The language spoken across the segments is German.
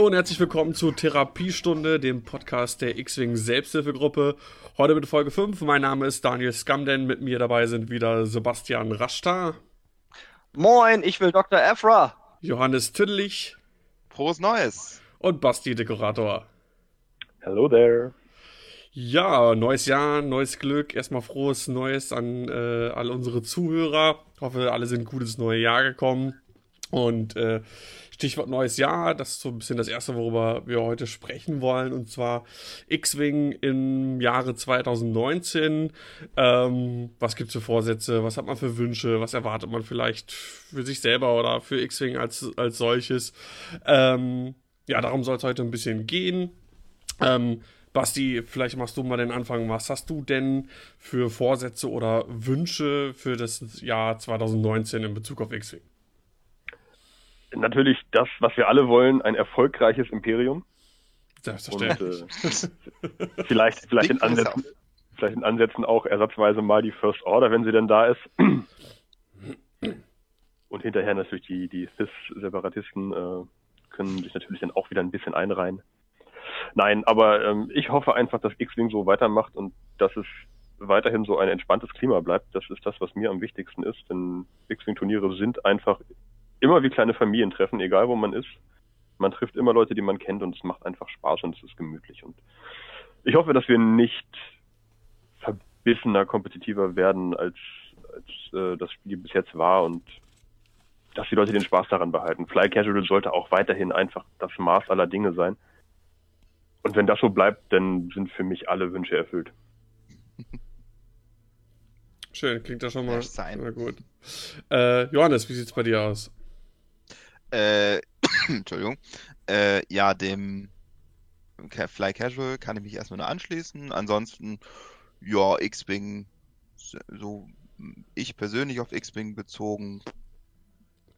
Hallo und herzlich willkommen zu Therapiestunde, dem Podcast der X-Wing Selbsthilfegruppe. Heute mit Folge 5. Mein Name ist Daniel Skamden. Mit mir dabei sind wieder Sebastian Raschta. Moin, ich will Dr. Efra. Johannes Tüdlich. Frohes Neues. Und Basti Dekorator. Hello there. Ja, neues Jahr, neues Glück. Erstmal frohes Neues an äh, all unsere Zuhörer. Ich hoffe, alle sind gut ins neue Jahr gekommen. Und äh, Stichwort neues Jahr, das ist so ein bisschen das erste, worüber wir heute sprechen wollen, und zwar X-Wing im Jahre 2019. Ähm, was gibt's für Vorsätze? Was hat man für Wünsche? Was erwartet man vielleicht für sich selber oder für X-Wing als, als solches? Ähm, ja, darum soll es heute ein bisschen gehen. Ähm, Basti, vielleicht machst du mal den Anfang. Was hast du denn für Vorsätze oder Wünsche für das Jahr 2019 in Bezug auf X-Wing? Natürlich das, was wir alle wollen, ein erfolgreiches Imperium. Selbstverständlich. Und, äh, vielleicht, vielleicht in Ansätzen, vielleicht in Ansätzen auch ersatzweise mal die First Order, wenn sie denn da ist. Und hinterher natürlich die, die Cis-Separatisten äh, können sich natürlich dann auch wieder ein bisschen einreihen. Nein, aber ähm, ich hoffe einfach, dass X-Wing so weitermacht und dass es weiterhin so ein entspanntes Klima bleibt. Das ist das, was mir am wichtigsten ist, denn X-Wing-Turniere sind einfach immer wie kleine Familientreffen, egal wo man ist. Man trifft immer Leute, die man kennt und es macht einfach Spaß und es ist gemütlich. Und ich hoffe, dass wir nicht verbissener, kompetitiver werden, als, als äh, das Spiel bis jetzt war und dass die Leute den Spaß daran behalten. Fly Casual sollte auch weiterhin einfach das Maß aller Dinge sein. Und wenn das so bleibt, dann sind für mich alle Wünsche erfüllt. Schön, klingt das schon mal, mal gut. Äh, Johannes, wie sieht's bei dir aus? Äh, Entschuldigung. Äh, ja, dem Fly Casual kann ich mich erstmal nur anschließen. Ansonsten, ja, X-Wing, so ich persönlich auf X-Wing bezogen,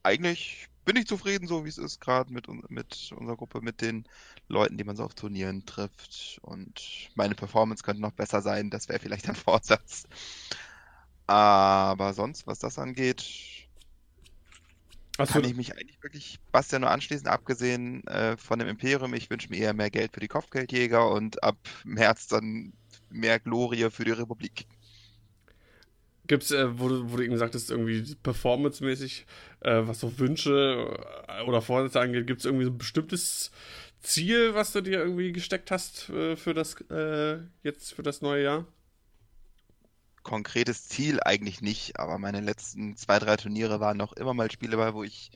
eigentlich bin ich zufrieden, so wie es ist, gerade mit, mit unserer Gruppe, mit den Leuten, die man so auf Turnieren trifft. Und meine Performance könnte noch besser sein, das wäre vielleicht ein Vorsatz. Aber sonst, was das angeht, Hast kann ich mich eigentlich wirklich Bastian nur anschließen, abgesehen äh, von dem Imperium. Ich wünsche mir eher mehr Geld für die Kopfgeldjäger und ab März dann mehr Glorie für die Republik. Gibt's, äh, wo, du, wo du eben sagtest, irgendwie performancemäßig, äh, was so Wünsche äh, oder Vorsätze angeht, gibt es irgendwie so ein bestimmtes Ziel, was du dir irgendwie gesteckt hast äh, für das äh, jetzt für das neue Jahr? Konkretes Ziel eigentlich nicht, aber meine letzten zwei, drei Turniere waren noch immer mal Spiele bei, wo ich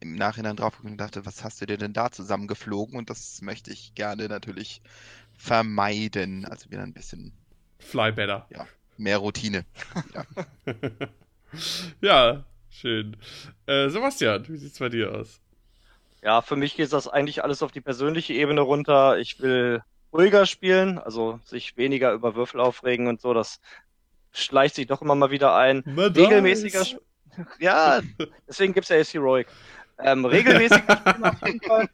im Nachhinein drauf und dachte, was hast du dir denn da zusammengeflogen? Und das möchte ich gerne natürlich vermeiden. Also wieder ein bisschen. Fly better. Ja, mehr Routine. ja. ja, schön. Äh, Sebastian, wie sieht's bei dir aus? Ja, für mich geht das eigentlich alles auf die persönliche Ebene runter. Ich will ruhiger spielen, also sich weniger über Würfel aufregen und so. Das schleicht sich doch immer mal wieder ein. Madame. Regelmäßiger. Ja, deswegen gibt's ja jetzt Heroic. Ähm, regelmäßiger Spielen auf jeden Fall.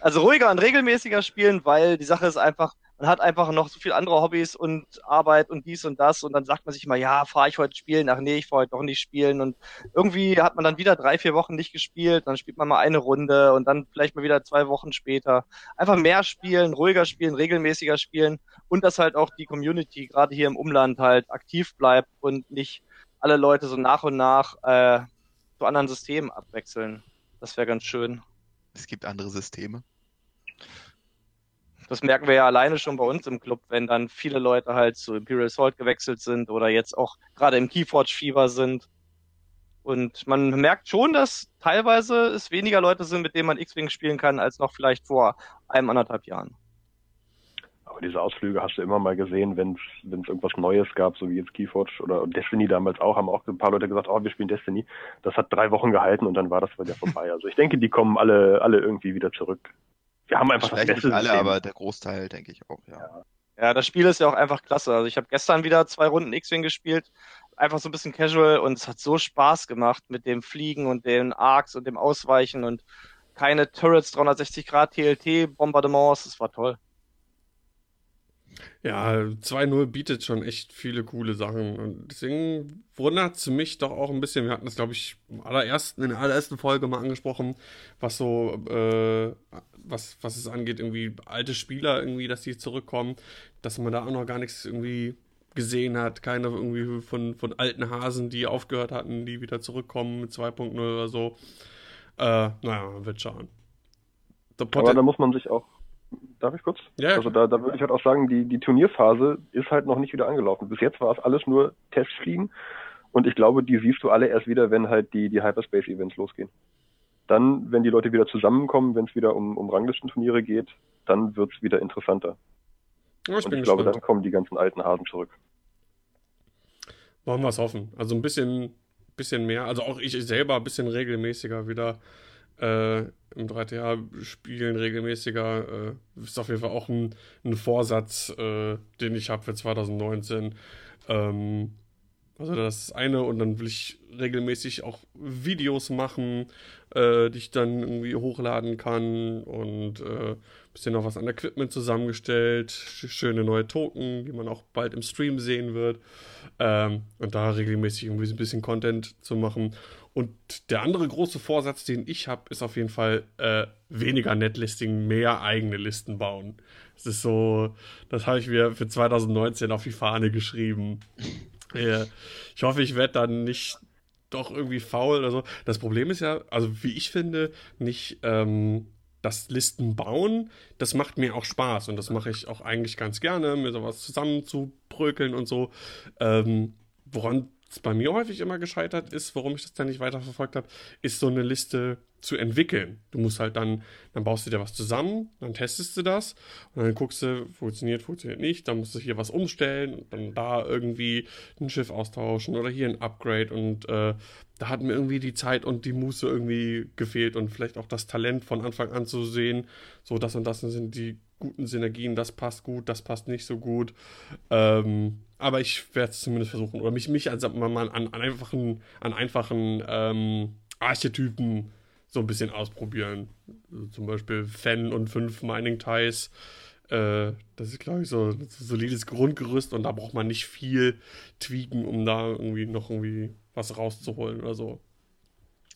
also ruhiger und regelmäßiger spielen, weil die Sache ist einfach, man hat einfach noch so viel andere Hobbys und Arbeit und dies und das und dann sagt man sich mal, ja, fahre ich heute spielen, ach nee, ich fahre heute doch nicht spielen und irgendwie hat man dann wieder drei, vier Wochen nicht gespielt, dann spielt man mal eine Runde und dann vielleicht mal wieder zwei Wochen später. Einfach mehr spielen, ruhiger spielen, regelmäßiger spielen und dass halt auch die Community gerade hier im Umland halt aktiv bleibt und nicht alle Leute so nach und nach äh, zu anderen Systemen abwechseln. Das wäre ganz schön. Es gibt andere Systeme. Das merken wir ja alleine schon bei uns im Club, wenn dann viele Leute halt zu Imperial Salt gewechselt sind oder jetzt auch gerade im Keyforge-Fieber sind. Und man merkt schon, dass teilweise es weniger Leute sind, mit denen man X-Wing spielen kann, als noch vielleicht vor einem anderthalb Jahren. Aber diese Ausflüge hast du immer mal gesehen, wenn es irgendwas Neues gab, so wie jetzt Keyforge oder Destiny damals auch, haben auch ein paar Leute gesagt, oh, wir spielen Destiny. Das hat drei Wochen gehalten und dann war das wieder vorbei. Also ich denke, die kommen alle, alle irgendwie wieder zurück wir haben einfach Vielleicht das Beste. Nicht alle, aber der Großteil denke ich auch, ja. ja. Ja, das Spiel ist ja auch einfach klasse. Also ich habe gestern wieder zwei Runden X-Wing gespielt, einfach so ein bisschen casual und es hat so Spaß gemacht mit dem Fliegen und den Arcs und dem Ausweichen und keine Turrets 360 Grad TLT Bombardements. Es war toll. Ja, 2-0 bietet schon echt viele coole Sachen. Und deswegen wundert es mich doch auch ein bisschen. Wir hatten das, glaube ich, im allerersten, in der allerersten Folge mal angesprochen, was so, äh, was, was es angeht, irgendwie alte Spieler irgendwie, dass die zurückkommen, dass man da auch noch gar nichts irgendwie gesehen hat. Keine irgendwie von, von alten Hasen, die aufgehört hatten, die wieder zurückkommen mit 2.0 oder so. Äh, naja, wird schauen. Aber da muss man sich auch Darf ich kurz? Ja. Also da, da würde ich halt auch sagen, die, die Turnierphase ist halt noch nicht wieder angelaufen. Bis jetzt war es alles nur Testfliegen und ich glaube, die siehst du alle erst wieder, wenn halt die, die Hyperspace-Events losgehen. Dann, wenn die Leute wieder zusammenkommen, wenn es wieder um, um Ranglistenturniere geht, dann wird es wieder interessanter. Ja, ich und ich glaube, dann kommen die ganzen alten Hasen zurück. Wollen wir es hoffen. Also ein bisschen, bisschen mehr, also auch ich selber ein bisschen regelmäßiger wieder äh, im 3TA spielen regelmäßiger. Äh, ist auf jeden Fall auch ein, ein Vorsatz, äh, den ich habe für 2019. Ähm, also das ist eine und dann will ich regelmäßig auch Videos machen, äh, die ich dann irgendwie hochladen kann und äh, bisschen noch was an Equipment zusammengestellt, schöne neue Token, die man auch bald im Stream sehen wird ähm, und da regelmäßig irgendwie ein bisschen Content zu machen und der andere große Vorsatz, den ich habe, ist auf jeden Fall äh, weniger Netlisting, mehr eigene Listen bauen. Das ist so, das habe ich mir für 2019 auf die Fahne geschrieben. äh, ich hoffe, ich werde dann nicht doch irgendwie faul oder so. Das Problem ist ja, also wie ich finde, nicht ähm, das Listen bauen, das macht mir auch Spaß und das mache ich auch eigentlich ganz gerne, mir sowas zusammenzubrökeln und so. Ähm, woran was bei mir häufig immer gescheitert ist, warum ich das dann nicht weiterverfolgt habe, ist so eine Liste zu entwickeln. Du musst halt dann, dann baust du dir was zusammen, dann testest du das und dann guckst du, funktioniert, funktioniert nicht, dann musst du hier was umstellen und dann da irgendwie ein Schiff austauschen oder hier ein Upgrade und äh, da hat mir irgendwie die Zeit und die Muße irgendwie gefehlt und vielleicht auch das Talent von Anfang an zu sehen, so das und das sind die guten Synergien, das passt gut, das passt nicht so gut. Ähm, aber ich werde es zumindest versuchen. Oder mich, mich also mal an, an einfachen, an einfachen ähm, Archetypen so ein bisschen ausprobieren. Also zum Beispiel Fan und fünf Mining Ties. Äh, das ist, glaube ich, so ein solides Grundgerüst und da braucht man nicht viel tweaken, um da irgendwie noch irgendwie was rauszuholen oder so.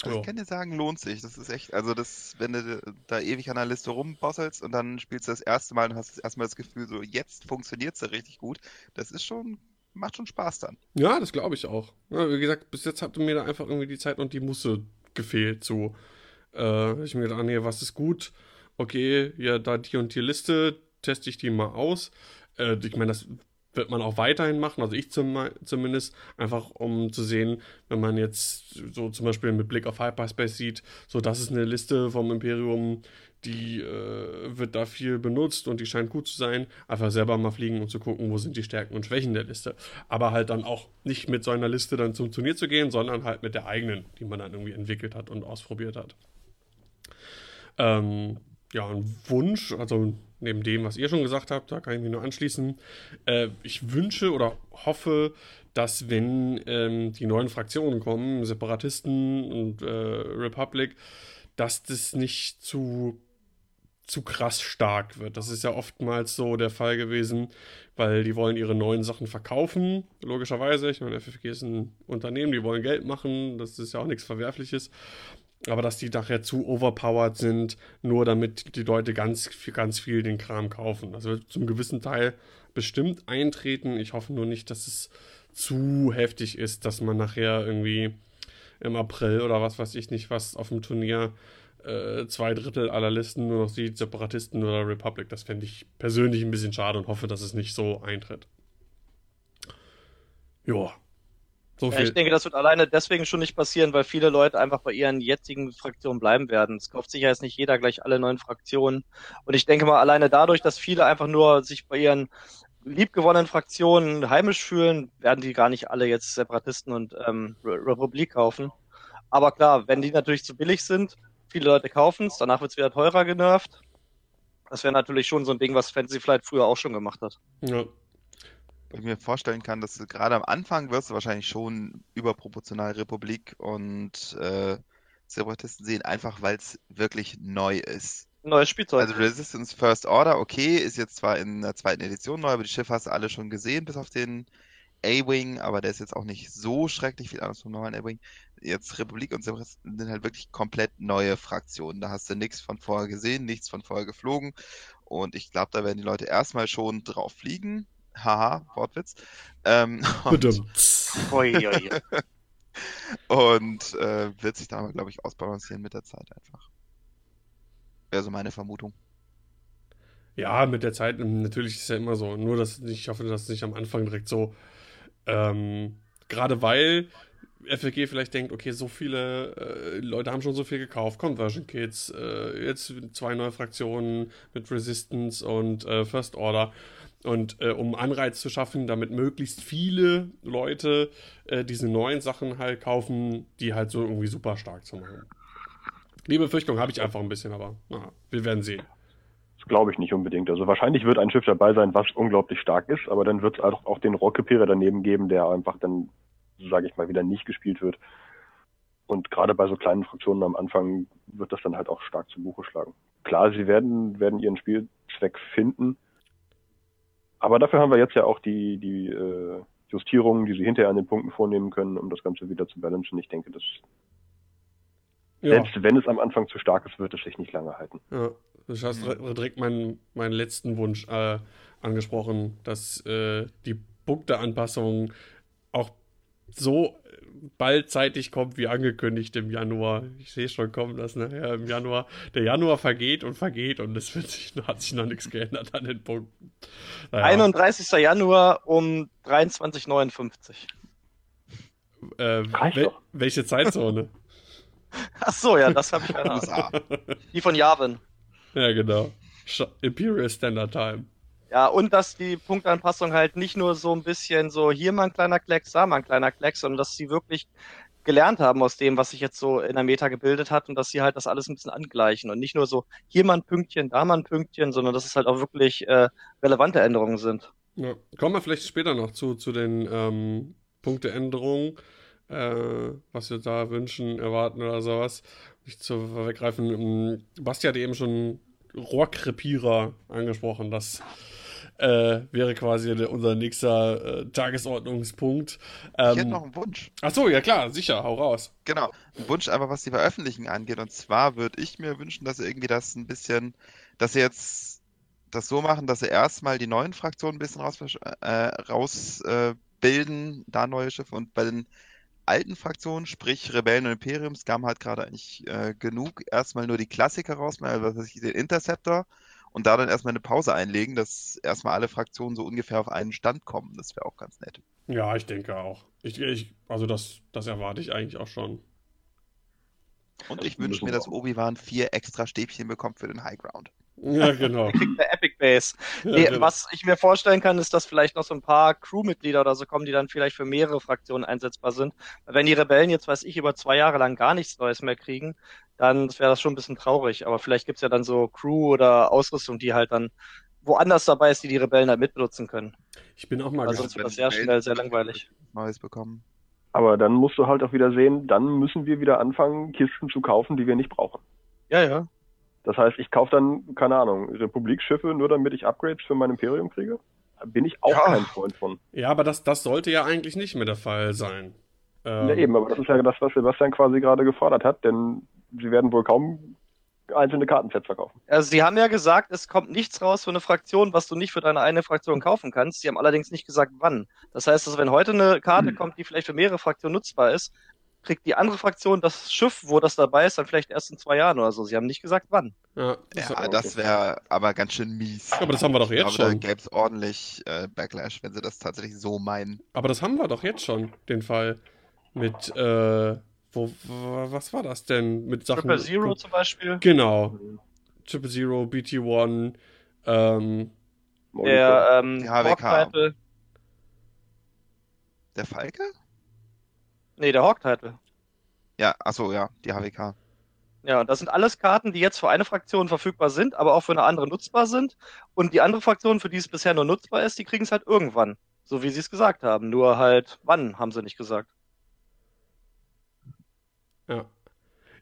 Also ich kann dir sagen, lohnt sich. Das ist echt, also das, wenn du da ewig an der Liste rumbosselst und dann spielst du das erste Mal und hast erstmal das Gefühl, so jetzt funktioniert es ja richtig gut, das ist schon, macht schon Spaß dann. Ja, das glaube ich auch. Ja, wie gesagt, bis jetzt hat mir da einfach irgendwie die Zeit und die Musse gefehlt. So, äh, ich mir gedacht, ah, nee, was ist gut? Okay, ja, da die und die Liste, teste ich die mal aus. Äh, ich meine, das wird man auch weiterhin machen, also ich zum, zumindest, einfach um zu sehen, wenn man jetzt so zum Beispiel mit Blick auf Hyperspace sieht, so das ist eine Liste vom Imperium, die äh, wird da viel benutzt und die scheint gut zu sein, einfach selber mal fliegen und zu gucken, wo sind die Stärken und Schwächen der Liste. Aber halt dann auch nicht mit so einer Liste dann zum Turnier zu gehen, sondern halt mit der eigenen, die man dann irgendwie entwickelt hat und ausprobiert hat. Ähm, ja, ein Wunsch, also neben dem, was ihr schon gesagt habt, da kann ich mich nur anschließen. Äh, ich wünsche oder hoffe, dass wenn ähm, die neuen Fraktionen kommen, Separatisten und äh, Republic, dass das nicht zu zu krass stark wird. Das ist ja oftmals so der Fall gewesen, weil die wollen ihre neuen Sachen verkaufen, logischerweise. Ich meine, FFG ist ein Unternehmen, die wollen Geld machen, das ist ja auch nichts Verwerfliches aber dass die nachher zu overpowered sind, nur damit die Leute ganz, ganz viel den Kram kaufen. Das wird zum gewissen Teil bestimmt eintreten. Ich hoffe nur nicht, dass es zu heftig ist, dass man nachher irgendwie im April oder was weiß ich nicht, was auf dem Turnier äh, zwei Drittel aller Listen nur noch sieht, Separatisten oder Republic. Das fände ich persönlich ein bisschen schade und hoffe, dass es nicht so eintritt. Joa. So ja, ich denke, das wird alleine deswegen schon nicht passieren, weil viele Leute einfach bei ihren jetzigen Fraktionen bleiben werden. Es kauft sicher jetzt nicht jeder gleich alle neuen Fraktionen. Und ich denke mal, alleine dadurch, dass viele einfach nur sich bei ihren liebgewonnenen Fraktionen heimisch fühlen, werden die gar nicht alle jetzt Separatisten und ähm, Republik kaufen. Aber klar, wenn die natürlich zu billig sind, viele Leute kaufen es, danach wird es wieder teurer genervt. Das wäre natürlich schon so ein Ding, was Fantasy Flight früher auch schon gemacht hat. Ja, ich mir vorstellen kann, dass du gerade am Anfang wirst du wahrscheinlich schon überproportional Republik und äh, Separatisten sehen, einfach weil es wirklich neu ist. Neues Spielzeug. Also Resistance First Order, okay, ist jetzt zwar in der zweiten Edition neu, aber die Schiffe hast du alle schon gesehen, bis auf den A-Wing, aber der ist jetzt auch nicht so schrecklich viel anders vom normalen A-Wing. Jetzt Republik und Separatisten sind halt wirklich komplett neue Fraktionen. Da hast du nichts von vorher gesehen, nichts von vorher geflogen. Und ich glaube, da werden die Leute erstmal schon drauf fliegen. Haha, Wortwitz. Ähm, und und äh, wird sich da aber, glaube ich, ausbalancieren mit der Zeit einfach. Wäre so meine Vermutung. Ja, mit der Zeit, ähm, natürlich ist ja immer so. Nur, dass ich hoffe, dass es nicht am Anfang direkt so, ähm, gerade weil FLG vielleicht denkt, okay, so viele äh, Leute haben schon so viel gekauft, Conversion Kits, äh, jetzt zwei neue Fraktionen mit Resistance und äh, First Order. Und äh, um Anreiz zu schaffen, damit möglichst viele Leute äh, diese neuen Sachen halt kaufen, die halt so irgendwie super stark zu machen. Die Befürchtung habe ich einfach ein bisschen, aber na, wir werden sehen. Das glaube ich nicht unbedingt. Also wahrscheinlich wird ein Schiff dabei sein, was unglaublich stark ist, aber dann wird es auch, auch den Rockepierer daneben geben, der einfach dann, sage ich mal, wieder nicht gespielt wird. Und gerade bei so kleinen Fraktionen am Anfang wird das dann halt auch stark zu Buche schlagen. Klar, sie werden, werden ihren Spielzweck finden, aber dafür haben wir jetzt ja auch die, die äh, Justierungen, die sie hinterher an den Punkten vornehmen können, um das Ganze wieder zu balancen. Ich denke, das, Ja. selbst wenn es am Anfang zu stark ist, wird es sich nicht lange halten. Ja, du hast Mhm. direkt meinen, meinen letzten Wunsch äh, angesprochen, dass äh, die Punkteanpassung auch so bald zeitig kommt, wie angekündigt im Januar. Ich sehe schon kommen, dass nachher im Januar, der Januar vergeht und vergeht und es wird sich, hat sich noch nichts geändert an den Punkten. Naja, 31. Januar um 23.59 äh, wel welche Zeitzone? Ach so, ja, das habe ich keine Ahnung. Die von Yavin. ja, genau. Imperial Standard Time. Ja, und dass die Punktanpassung halt nicht nur so ein bisschen so hier mal ein kleiner Klecks, da mal ein kleiner Klecks, sondern dass sie wirklich gelernt haben aus dem, was sich jetzt so in der Meta gebildet hat und dass sie halt das alles ein bisschen angleichen und nicht nur so hier mal ein Pünktchen, da mal ein Pünktchen, sondern dass es halt auch wirklich äh, relevante Änderungen sind. Ja, kommen wir vielleicht später noch zu, zu den ähm, Punkteänderungen, äh, was wir da wünschen, erwarten oder sowas. Nicht zu vorweggreifen. Ähm, Basti hat eben schon Rohrkrepierer angesprochen. Das äh, wäre quasi unser nächster äh, Tagesordnungspunkt. Ich hätte Ähm, noch einen Wunsch. ach so, ja klar, sicher, hau raus. Genau, ein Wunsch einfach, was die Veröffentlichung angeht. Und zwar würde ich mir wünschen, dass sie irgendwie das ein bisschen, dass sie jetzt das so machen, dass sie erstmal die neuen Fraktionen ein bisschen raus, äh, raus äh, da neue Schiffe und bei den alten Fraktionen, sprich Rebellen und Imperiums, gaben halt gerade eigentlich äh, genug, erstmal nur die Klassiker rausmachen, also den Interceptor und da dann erstmal eine Pause einlegen, dass erstmal alle Fraktionen so ungefähr auf einen Stand kommen. Das wäre auch ganz nett. Ja, ich denke auch. Ich, ich, also das, das erwarte ich eigentlich auch schon. Und ich müssen wünsche mir, dass. Obi-Wan vier extra Stäbchen bekommt für den High Ground. Ja, genau. Kriegt der Epic Base. Ja, Nee, genau. was ich mir vorstellen kann, ist, dass vielleicht noch so ein paar Crewmitglieder oder so kommen, die dann vielleicht für mehrere Fraktionen einsetzbar sind. Wenn die Rebellen jetzt, weiß ich, über zwei Jahre lang gar nichts Neues mehr kriegen, dann wäre das schon ein bisschen traurig. Aber vielleicht gibt's ja dann so Crew oder Ausrüstung, die halt dann woanders dabei ist, die die Rebellen halt mitbenutzen können. Ich bin auch mal Also gespannt. sonst wird das sehr schnell sehr langweilig. Neues bekommen. Aber dann musst du halt auch wieder sehen, dann müssen wir wieder anfangen, Kisten zu kaufen, die wir nicht brauchen. Ja, ja. Das heißt, ich kaufe dann, keine Ahnung, Republikschiffe, nur damit ich Upgrades für mein Imperium kriege? Bin ich auch Ja. kein Freund von. Ja, aber das, das sollte ja eigentlich nicht mehr der Fall sein. Ähm, Ja, eben, aber das ist ja das, was Sebastian quasi gerade gefordert hat, denn sie werden wohl kaum einzelne Kartensets verkaufen. Also sie haben ja gesagt, es kommt nichts raus für eine Fraktion, was du nicht für deine eine Fraktion kaufen kannst. Sie haben allerdings nicht gesagt, wann. Das heißt, dass wenn heute eine Karte Hm. kommt, die vielleicht für mehrere Fraktionen nutzbar ist, kriegt die andere Fraktion das Schiff, wo das dabei ist, dann vielleicht erst in zwei Jahren oder so. Sie haben nicht gesagt, wann. Ja, das, Ja, das wäre aber ganz schön mies. aber das haben wir doch jetzt glaube, da schon. gäbe es ordentlich äh, Backlash, wenn sie das tatsächlich so meinen. Aber das haben wir doch jetzt schon, den Fall. Mit, äh, wo, was war das denn? Mit Sachen. Triple Zero zum Beispiel. Genau. Triple Zero, BT1, ähm, Der ähm, HWK. Der Falke? Nee, der Hawk-Title. Ja, achso, ja, die HWK. Ja, das sind alles Karten, die jetzt für eine Fraktion verfügbar sind, aber auch für eine andere nutzbar sind. Und die andere Fraktion, für die es bisher nur nutzbar ist, die kriegen es halt irgendwann. So wie sie es gesagt haben. Nur halt, wann, haben sie nicht gesagt. ja.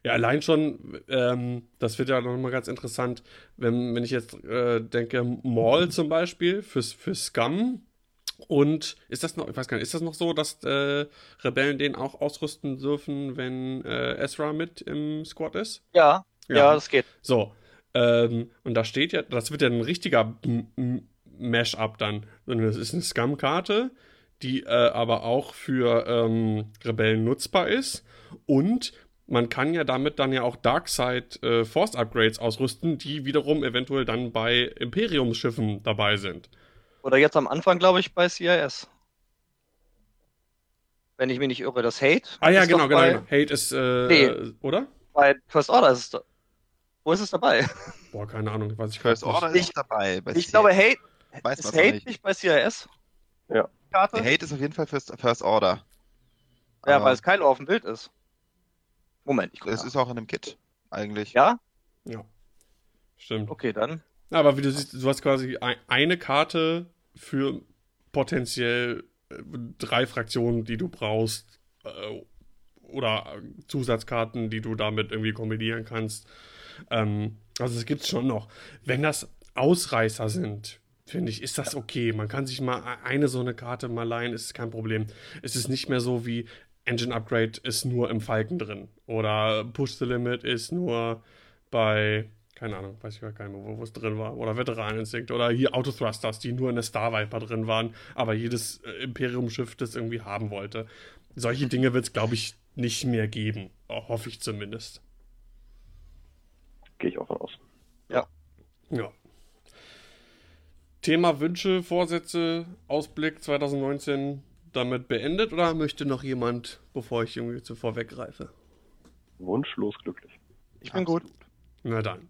Ja, allein schon, ähm, das wird ja nochmal ganz interessant, wenn, wenn ich jetzt äh, denke, Maul zum Beispiel fürs, für Scum. Und ist das noch, ich weiß gar nicht, ist das noch so, dass äh, Rebellen den auch ausrüsten dürfen, wenn äh, Ezra mit im Squad ist? Ja, ja, ja das geht. So. Ähm, und da steht ja, das wird ja ein richtiger Mash-up dann. Das ist eine Scum-Karte, die äh, aber auch für ähm, Rebellen nutzbar ist. Und man kann ja damit dann ja auch Darkseid äh, Force Upgrades ausrüsten, die wiederum eventuell dann bei Imperiumsschiffen dabei sind. Oder jetzt am Anfang, glaube ich, bei CIS. Wenn ich mich nicht irre, das Hate. Ah ja, genau, genau, genau. Hate ist, äh, nee, oder? Bei First Order ist es. Da. Wo ist es dabei? Boah, keine Ahnung, weiß ich First Order ist dabei. ich glaube, Hate Weiß ist Hate nicht. nicht bei CIS? Ja. Karte? Der Hate ist auf jeden Fall First, First Order. Ja, Aber weil es kein auf dem Bild ist. Moment, ich gucke. Es ist auch in einem Kit, eigentlich. Ja? Ja. Stimmt. Okay, dann. Aber wie du siehst, du hast quasi eine Karte für potenziell äh, drei Fraktionen, die du brauchst. Äh, oder Zusatzkarten, die du damit irgendwie kombinieren kannst. Ähm, also es gibt es schon noch. Wenn das Ausreißer sind, finde ich, ist das okay. Man kann sich mal eine so eine Karte mal leihen, ist kein Problem. Es ist nicht mehr so wie Engine Upgrade ist nur im Falken drin. Oder Push the Limit ist nur bei, keine Ahnung, weiß ich gar nicht mehr, wo es drin war. Oder Veteraninstinct. Oder hier Autothrusters, die nur in der Star Viper drin waren, aber jedes äh, Imperium-Schiff das irgendwie haben wollte. Solche Dinge wird es, glaube ich, nicht mehr geben. Hoffe ich zumindest. Gehe ich auch von aus. Ja. Ja. Thema Wünsche, Vorsätze, Ausblick 2019 damit beendet oder möchte noch jemand, bevor ich irgendwie zuvor weggreife? Wunschlos glücklich. Ich bin Absolut. gut. Na dann.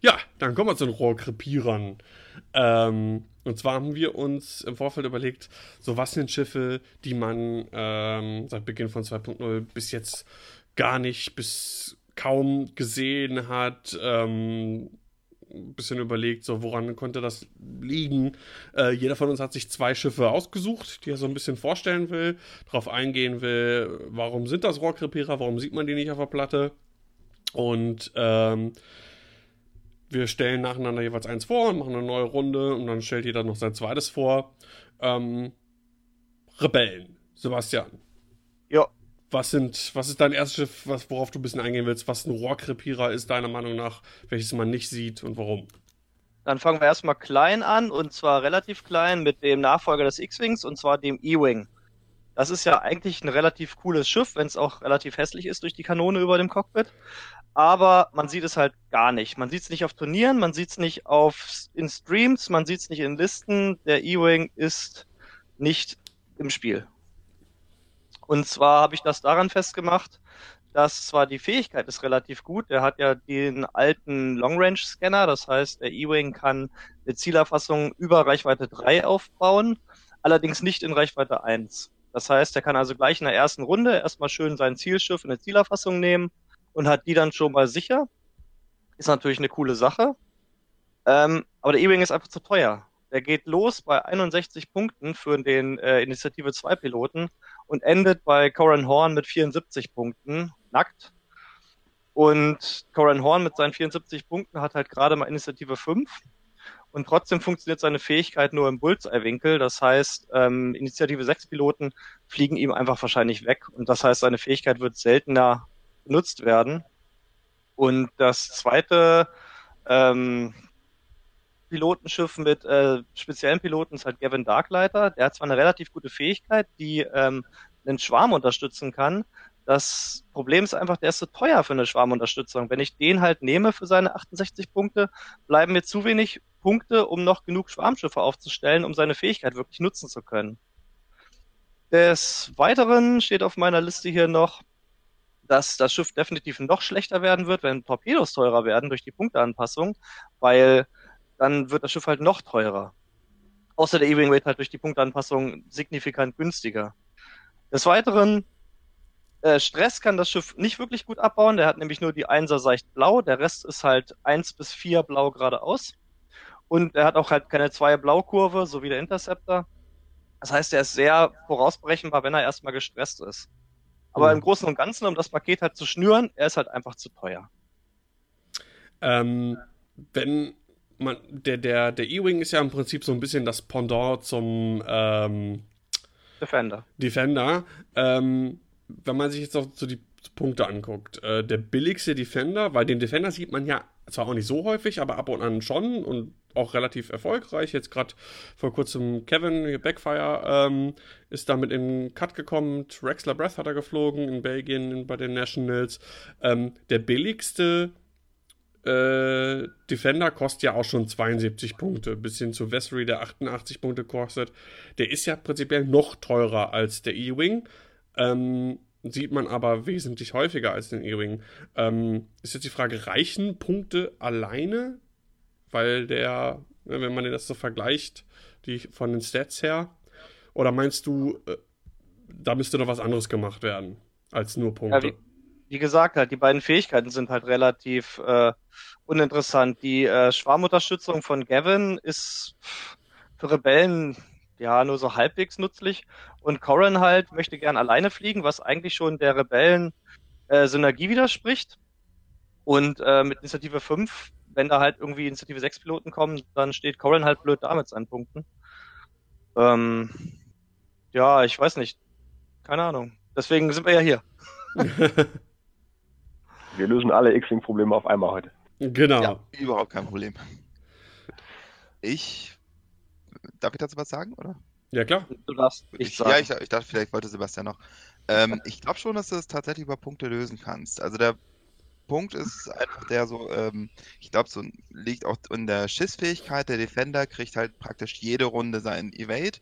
Ja, dann kommen wir zu den Rohrkrepierern. Ähm, und zwar haben wir uns im Vorfeld überlegt, so was sind Schiffe, die man ähm, seit Beginn von 2.0 bis jetzt gar nicht bis kaum gesehen hat. Ähm, ein bisschen überlegt, so woran konnte das liegen. Äh, jeder von uns hat sich zwei Schiffe ausgesucht, die er so ein bisschen vorstellen will, darauf eingehen will, warum sind das Rohrkrepierer, warum sieht man die nicht auf der Platte. Und ähm, wir stellen nacheinander jeweils eins vor und machen eine neue Runde und dann stellt jeder noch sein zweites vor. Ähm, Rebellen, Sebastian. Ja, was sind, was ist dein erstes Schiff, was, worauf du ein bisschen eingehen willst, was ein Rohrkrepierer ist, deiner Meinung nach, welches man nicht sieht und warum? Dann fangen wir erstmal klein an und zwar relativ klein mit dem Nachfolger des X-Wings und zwar dem E-Wing. Das ist ja eigentlich ein relativ cooles Schiff, wenn es auch relativ hässlich ist durch die Kanone über dem Cockpit. Aber man sieht es halt gar nicht. Man sieht es nicht auf Turnieren, man sieht es nicht auf, in Streams, man sieht es nicht in Listen. Der E-Wing ist nicht im Spiel. Und zwar habe ich das daran festgemacht, dass zwar die Fähigkeit ist relativ gut, er hat ja den alten Long-Range-Scanner, das heißt, der E-Wing kann eine Zielerfassung über Reichweite 3 aufbauen, allerdings nicht in Reichweite 1. Das heißt, er kann also gleich in der ersten Runde erstmal schön sein Zielschiff in eine Zielerfassung nehmen und hat die dann schon mal sicher. Ist natürlich eine coole Sache. Ähm, aber der E-Wing ist einfach zu teuer. Der geht los bei 61 Punkten für den äh, Initiative 2 Piloten und endet bei Coran Horn mit 74 Punkten, nackt. Und Coran Horn mit seinen 74 Punkten hat halt gerade mal Initiative 5. Und trotzdem funktioniert seine Fähigkeit nur im Bullseye-Winkel. Das heißt, ähm, Initiative 6 Piloten fliegen ihm einfach wahrscheinlich weg. Und das heißt, seine Fähigkeit wird seltener benutzt werden. Und das zweite ähm, Pilotenschiff mit äh, speziellen Piloten ist halt Gavin Darklighter. Der hat zwar eine relativ gute Fähigkeit, die ähm, einen Schwarm unterstützen kann. Das Problem ist einfach, der ist zu so teuer für eine Schwarmunterstützung. Wenn ich den halt nehme für seine 68 Punkte, bleiben mir zu wenig Punkte, um noch genug Schwarmschiffe aufzustellen, um seine Fähigkeit wirklich nutzen zu können. Des Weiteren steht auf meiner Liste hier noch, dass das Schiff definitiv noch schlechter werden wird, wenn Torpedos teurer werden durch die Punkteanpassung, weil dann wird das Schiff halt noch teurer. Außer der E-Wing wird halt durch die Punktanpassung signifikant günstiger. Des Weiteren, äh, Stress kann das Schiff nicht wirklich gut abbauen. Der hat nämlich nur die Einser seicht blau. Der Rest ist halt eins bis vier blau geradeaus. Und er hat auch halt keine zwei Blaukurve, so wie der Interceptor. Das heißt, er ist sehr vorausberechenbar, wenn er erstmal gestresst ist. Aber Ja. im Großen und Ganzen, um das Paket halt zu schnüren, er ist halt einfach zu teuer. Ähm, wenn man, der, der, der E-Wing ist ja im Prinzip so ein bisschen das Pendant zum ähm, Defender. Defender. Ähm, wenn man sich jetzt auch so die Punkte anguckt, äh, der billigste Defender, weil den Defender sieht man ja zwar auch nicht so häufig, aber ab und an schon und auch relativ erfolgreich. Jetzt gerade vor kurzem Kevin Backfire ähm, ist damit in Cut gekommen. Rexler Breath hat er geflogen in Belgien bei den Nationals. Ähm, der billigste äh, Defender kostet ja auch schon 72 Punkte, bis hin zu Vessery, der 88 Punkte kostet. Der ist ja prinzipiell noch teurer als der E-Wing. Ähm, sieht man aber wesentlich häufiger als den E-Wing. Ähm, ist jetzt die Frage, reichen Punkte alleine? Weil der, ne, wenn man das so vergleicht, die von den Stats her, oder meinst du, äh, da müsste noch was anderes gemacht werden als nur Ja, Punkte? wie, wie gesagt, halt, die beiden Fähigkeiten sind halt relativ äh, uninteressant. Die äh, Schwarmunterstützung von Gavin ist für Rebellen ja nur so halbwegs nützlich. Und Corran halt möchte gern alleine fliegen, was eigentlich schon der Rebellen äh, Synergie widerspricht. Und äh, mit Initiative 5, wenn da halt irgendwie Initiative 6 Piloten kommen, dann steht Corran halt blöd da mit seinen Punkten. Ähm, ja, ich weiß nicht. Keine Ahnung. Deswegen sind wir ja hier. Wir lösen alle X-Wing-Probleme auf einmal heute. genau. Ja, überhaupt kein Problem. Ich. Darf ich dazu was sagen, oder? Ja, klar. Du darfst Ich, sagen. ja, ich, ich dachte, vielleicht wollte Sebastian noch. Ähm, ich glaube schon, dass du es tatsächlich über Punkte lösen kannst. Also der Punkt ist einfach der so, ähm, ich glaube, so liegt auch in der Schissfähigkeit. Der Defender kriegt halt praktisch jede Runde seinen Evade,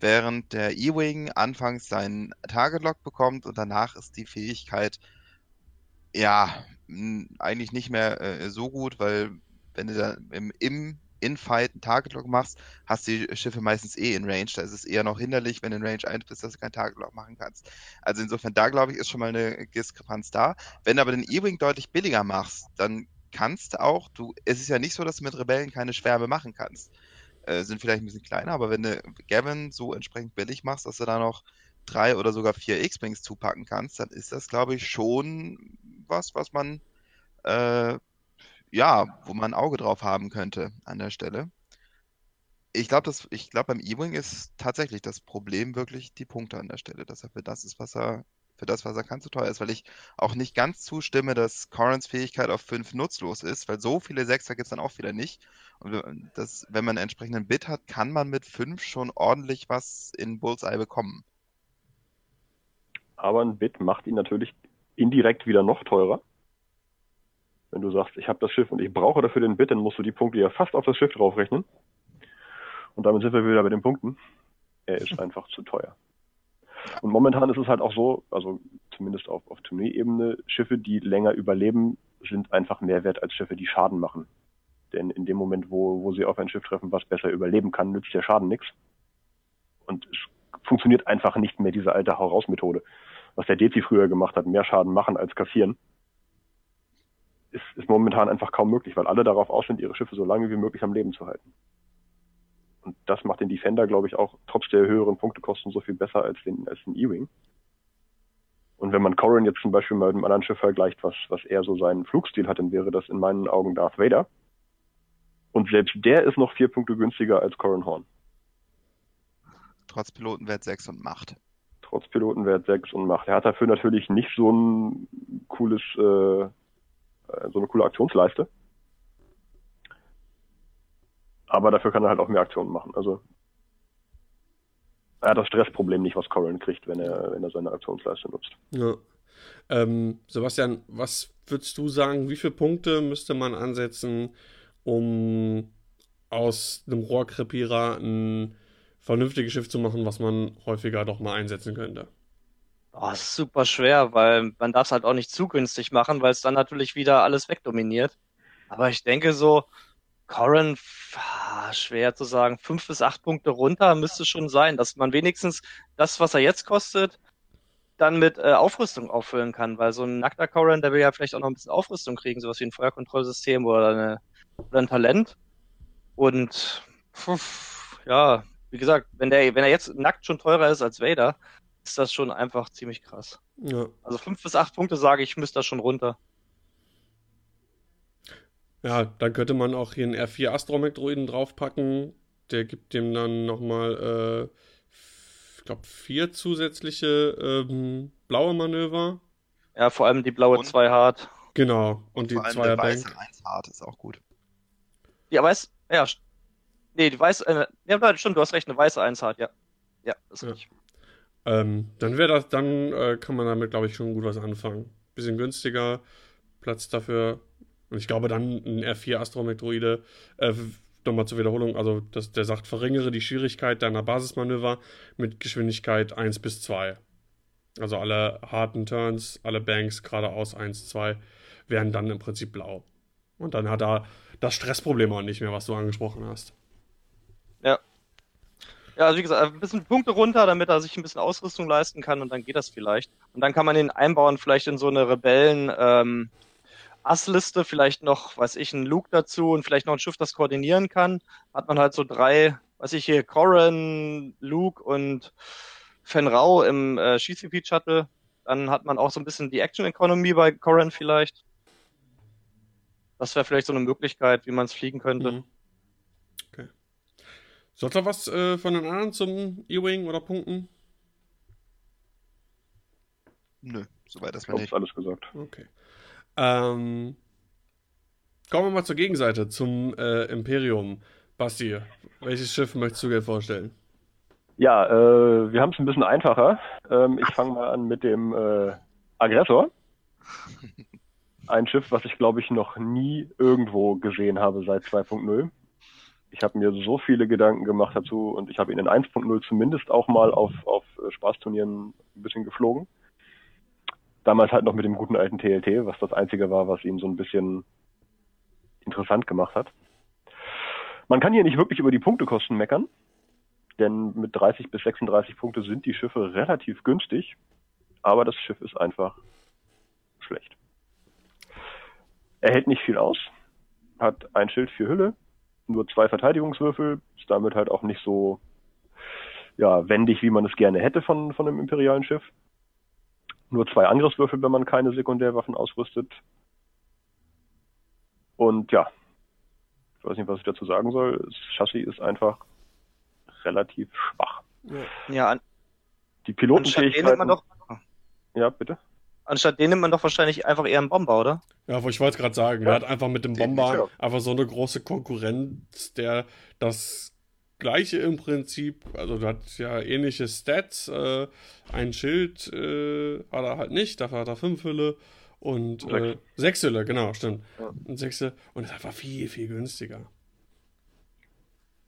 während der E-Wing anfangs seinen Target Lock bekommt und danach ist die Fähigkeit ja eigentlich nicht mehr äh, so gut, weil wenn du da im, im Infight einen Target Lock machst, hast die Schiffe meistens eh in Range. Da ist es eher noch hinderlich, wenn du in Range 1 bist, dass du keinen Target Lock machen kannst. Also insofern, da glaube ich, ist schon mal eine Diskrepanz da. Wenn du aber den E-Wing deutlich billiger machst, dann kannst du auch, du, es ist ja nicht so, dass du mit Rebellen keine Schwärme machen kannst. Äh, sind vielleicht ein bisschen kleiner, aber wenn du Gavin so entsprechend billig machst, dass du da noch drei oder sogar vier X-Wings zupacken kannst, dann ist das, glaube ich, schon was, was man äh, ja, wo man ein Auge drauf haben könnte an der Stelle. Ich glaube, glaube, beim E-Wing ist tatsächlich das Problem wirklich die Punkte an der Stelle, dass er für das ist, was er, für das, was er kann, zu teuer ist, weil ich auch nicht ganz zustimme, dass Corrans Fähigkeit auf 5 nutzlos ist, weil so viele Sechser gibt es dann auch wieder nicht. Und das, wenn man einen entsprechenden Bit hat, kann man mit 5 schon ordentlich was in Bullseye bekommen. Aber ein Bit macht ihn natürlich indirekt wieder noch teurer. Wenn du sagst, ich habe das Schiff und ich brauche dafür den Bit, dann musst du die Punkte ja fast auf das Schiff draufrechnen. Und damit sind wir wieder bei den Punkten. Er ist einfach zu teuer. Und momentan ist es halt auch so, also zumindest auf, auf Turnierebene, Schiffe, die länger überleben, sind einfach mehr wert als Schiffe, die Schaden machen. Denn in dem Moment, wo, wo sie auf ein Schiff treffen, was besser überleben kann, nützt der Schaden nichts. Und es funktioniert einfach nicht mehr diese alte Hau-Raus-Methode. Was der Dezi früher gemacht hat, mehr Schaden machen als kassieren, ist, ist momentan einfach kaum möglich, weil alle darauf aus sind, ihre Schiffe so lange wie möglich am Leben zu halten. Und das macht den Defender, glaube ich, auch trotz der höheren Punktekosten so viel besser als den, als den E-Wing. Und wenn man Corrin jetzt zum Beispiel mal mit einem anderen Schiff vergleicht, was, was eher so seinen Flugstil hat, dann wäre das in meinen Augen Darth Vader. Und selbst der ist noch vier Punkte günstiger als Corrin Horn. Trotz Pilotenwert 6 und Macht. Trotz Pilotenwert 6 und Macht. Er hat dafür natürlich nicht so ein cooles, äh, so eine coole Aktionsleiste. Aber dafür kann er halt auch mehr Aktionen machen. Also er hat das Stressproblem nicht, was Corrin kriegt, wenn er, wenn er seine Aktionsleiste nutzt. Ja. Ähm, Sebastian, was würdest du sagen, wie viele Punkte müsste man ansetzen, um aus einem Rohrkrepierer ein vernünftiges Schiff zu machen, was man häufiger doch mal einsetzen könnte? Oh, das ist super schwer, weil man darf es halt auch nicht zu günstig machen, weil es dann natürlich wieder alles wegdominiert. Aber ich denke so, Corrin, ah, schwer zu sagen, fünf bis acht Punkte runter müsste schon sein, dass man wenigstens das, was er jetzt kostet, dann mit äh, Aufrüstung auffüllen kann, weil so ein nackter Corrin, der will ja vielleicht auch noch ein bisschen Aufrüstung kriegen, sowas wie ein Feuerkontrollsystem oder, eine, oder ein Talent. Und pf, ja, wie gesagt, wenn der, wenn er jetzt nackt schon teurer ist als Vader, ist das schon einfach ziemlich krass. Ja. Also fünf bis acht Punkte sage ich, müsste das schon runter. Ja, dann könnte man auch hier einen R4 Astromech-Droiden draufpacken. Der gibt dem dann nochmal, äh, ich glaube, vier zusätzliche ähm, blaue Manöver. Ja, vor allem die blaue Und? 2 hart. Genau. Und die Vor allem der Zweierbank. weiße 1 hart ist auch gut. Ja, weiß, ja, nee, die weiß, äh, ja, stimmt, du hast recht, eine weiße 1 hart, ja. Ja, ist Ja. richtig. Ähm, dann wäre das, dann äh, kann man damit, glaube ich, schon gut was anfangen. Bisschen günstiger, Platz dafür. Und ich glaube, dann ein R4 Astromech-Droide, äh, nochmal zur Wiederholung, also das, der sagt, verringere die Schwierigkeit deiner Basismanöver mit Geschwindigkeit 1 bis 2. Also alle harten Turns, alle Banks geradeaus 1, 2 wären dann im Prinzip blau. Und dann hat er das Stressproblem auch nicht mehr, was du angesprochen hast. Ja, also wie gesagt, ein bisschen Punkte runter, damit er sich ein bisschen Ausrüstung leisten kann und dann geht das vielleicht. Und dann kann man den einbauen, vielleicht in so eine Rebellen ähm, Assliste, vielleicht noch, weiß ich, einen Luke dazu und vielleicht noch ein Schiff, das koordinieren kann. Hat man halt so drei, weiß ich hier, Corran, Luke und Fenrau im äh, GCP Shuttle. Dann hat man auch so ein bisschen die Action Economy bei Corran vielleicht. Das wäre vielleicht so eine Möglichkeit, wie man es fliegen könnte. Mhm. Sollte er was äh, von den anderen zum E-Wing oder Punkten? Nö, soweit erstmal glaube, nicht. ist alles gesagt. Okay. Ähm, kommen wir mal zur Gegenseite, zum äh, Imperium. Basti, welches Schiff möchtest du dir vorstellen? Ja, äh, wir haben es ein bisschen einfacher. Ähm, ich fange mal an mit dem äh, Aggressor. Ein Schiff, was ich glaube ich noch nie irgendwo gesehen habe seit 2.0. Ich habe mir so viele Gedanken gemacht dazu und ich habe ihn in 1.0 zumindest auch mal auf, auf äh, Spaßturnieren ein bisschen geflogen. Damals halt noch mit dem guten alten TLT, was das einzige war, was ihn so ein bisschen interessant gemacht hat. Man kann hier nicht wirklich über die Punktekosten meckern denn mit 30 bis 36 Punkte sind die Schiffe relativ günstig, aber das Schiff ist einfach schlecht. Er hält nicht viel aus, hat ein Schild für Hülle, nur zwei Verteidigungswürfel, ist damit halt auch nicht so ja, wendig, wie man es gerne hätte von, von einem imperialen Schiff. Nur zwei Angriffswürfel, wenn man keine Sekundärwaffen ausrüstet. Und ja, ich weiß nicht, was ich dazu sagen soll. Das Chassis ist einfach relativ schwach. Ja, an, Die Pilotenfähigkeiten. doch, Ja, bitte. Anstatt den nimmt man doch wahrscheinlich einfach eher einen Bomber, oder? Ja, wo ich wollte gerade sagen, Ja. er hat einfach mit dem Bomber einfach so eine große Konkurrenz, der das gleiche im Prinzip, also du hast ja ähnliche Stats, äh, ein Schild äh, hat er halt nicht, dafür hat er fünf Hülle und äh, Sechs. sechs Hülle, genau, stimmt. Ja. Und sechste und ist einfach viel, viel günstiger.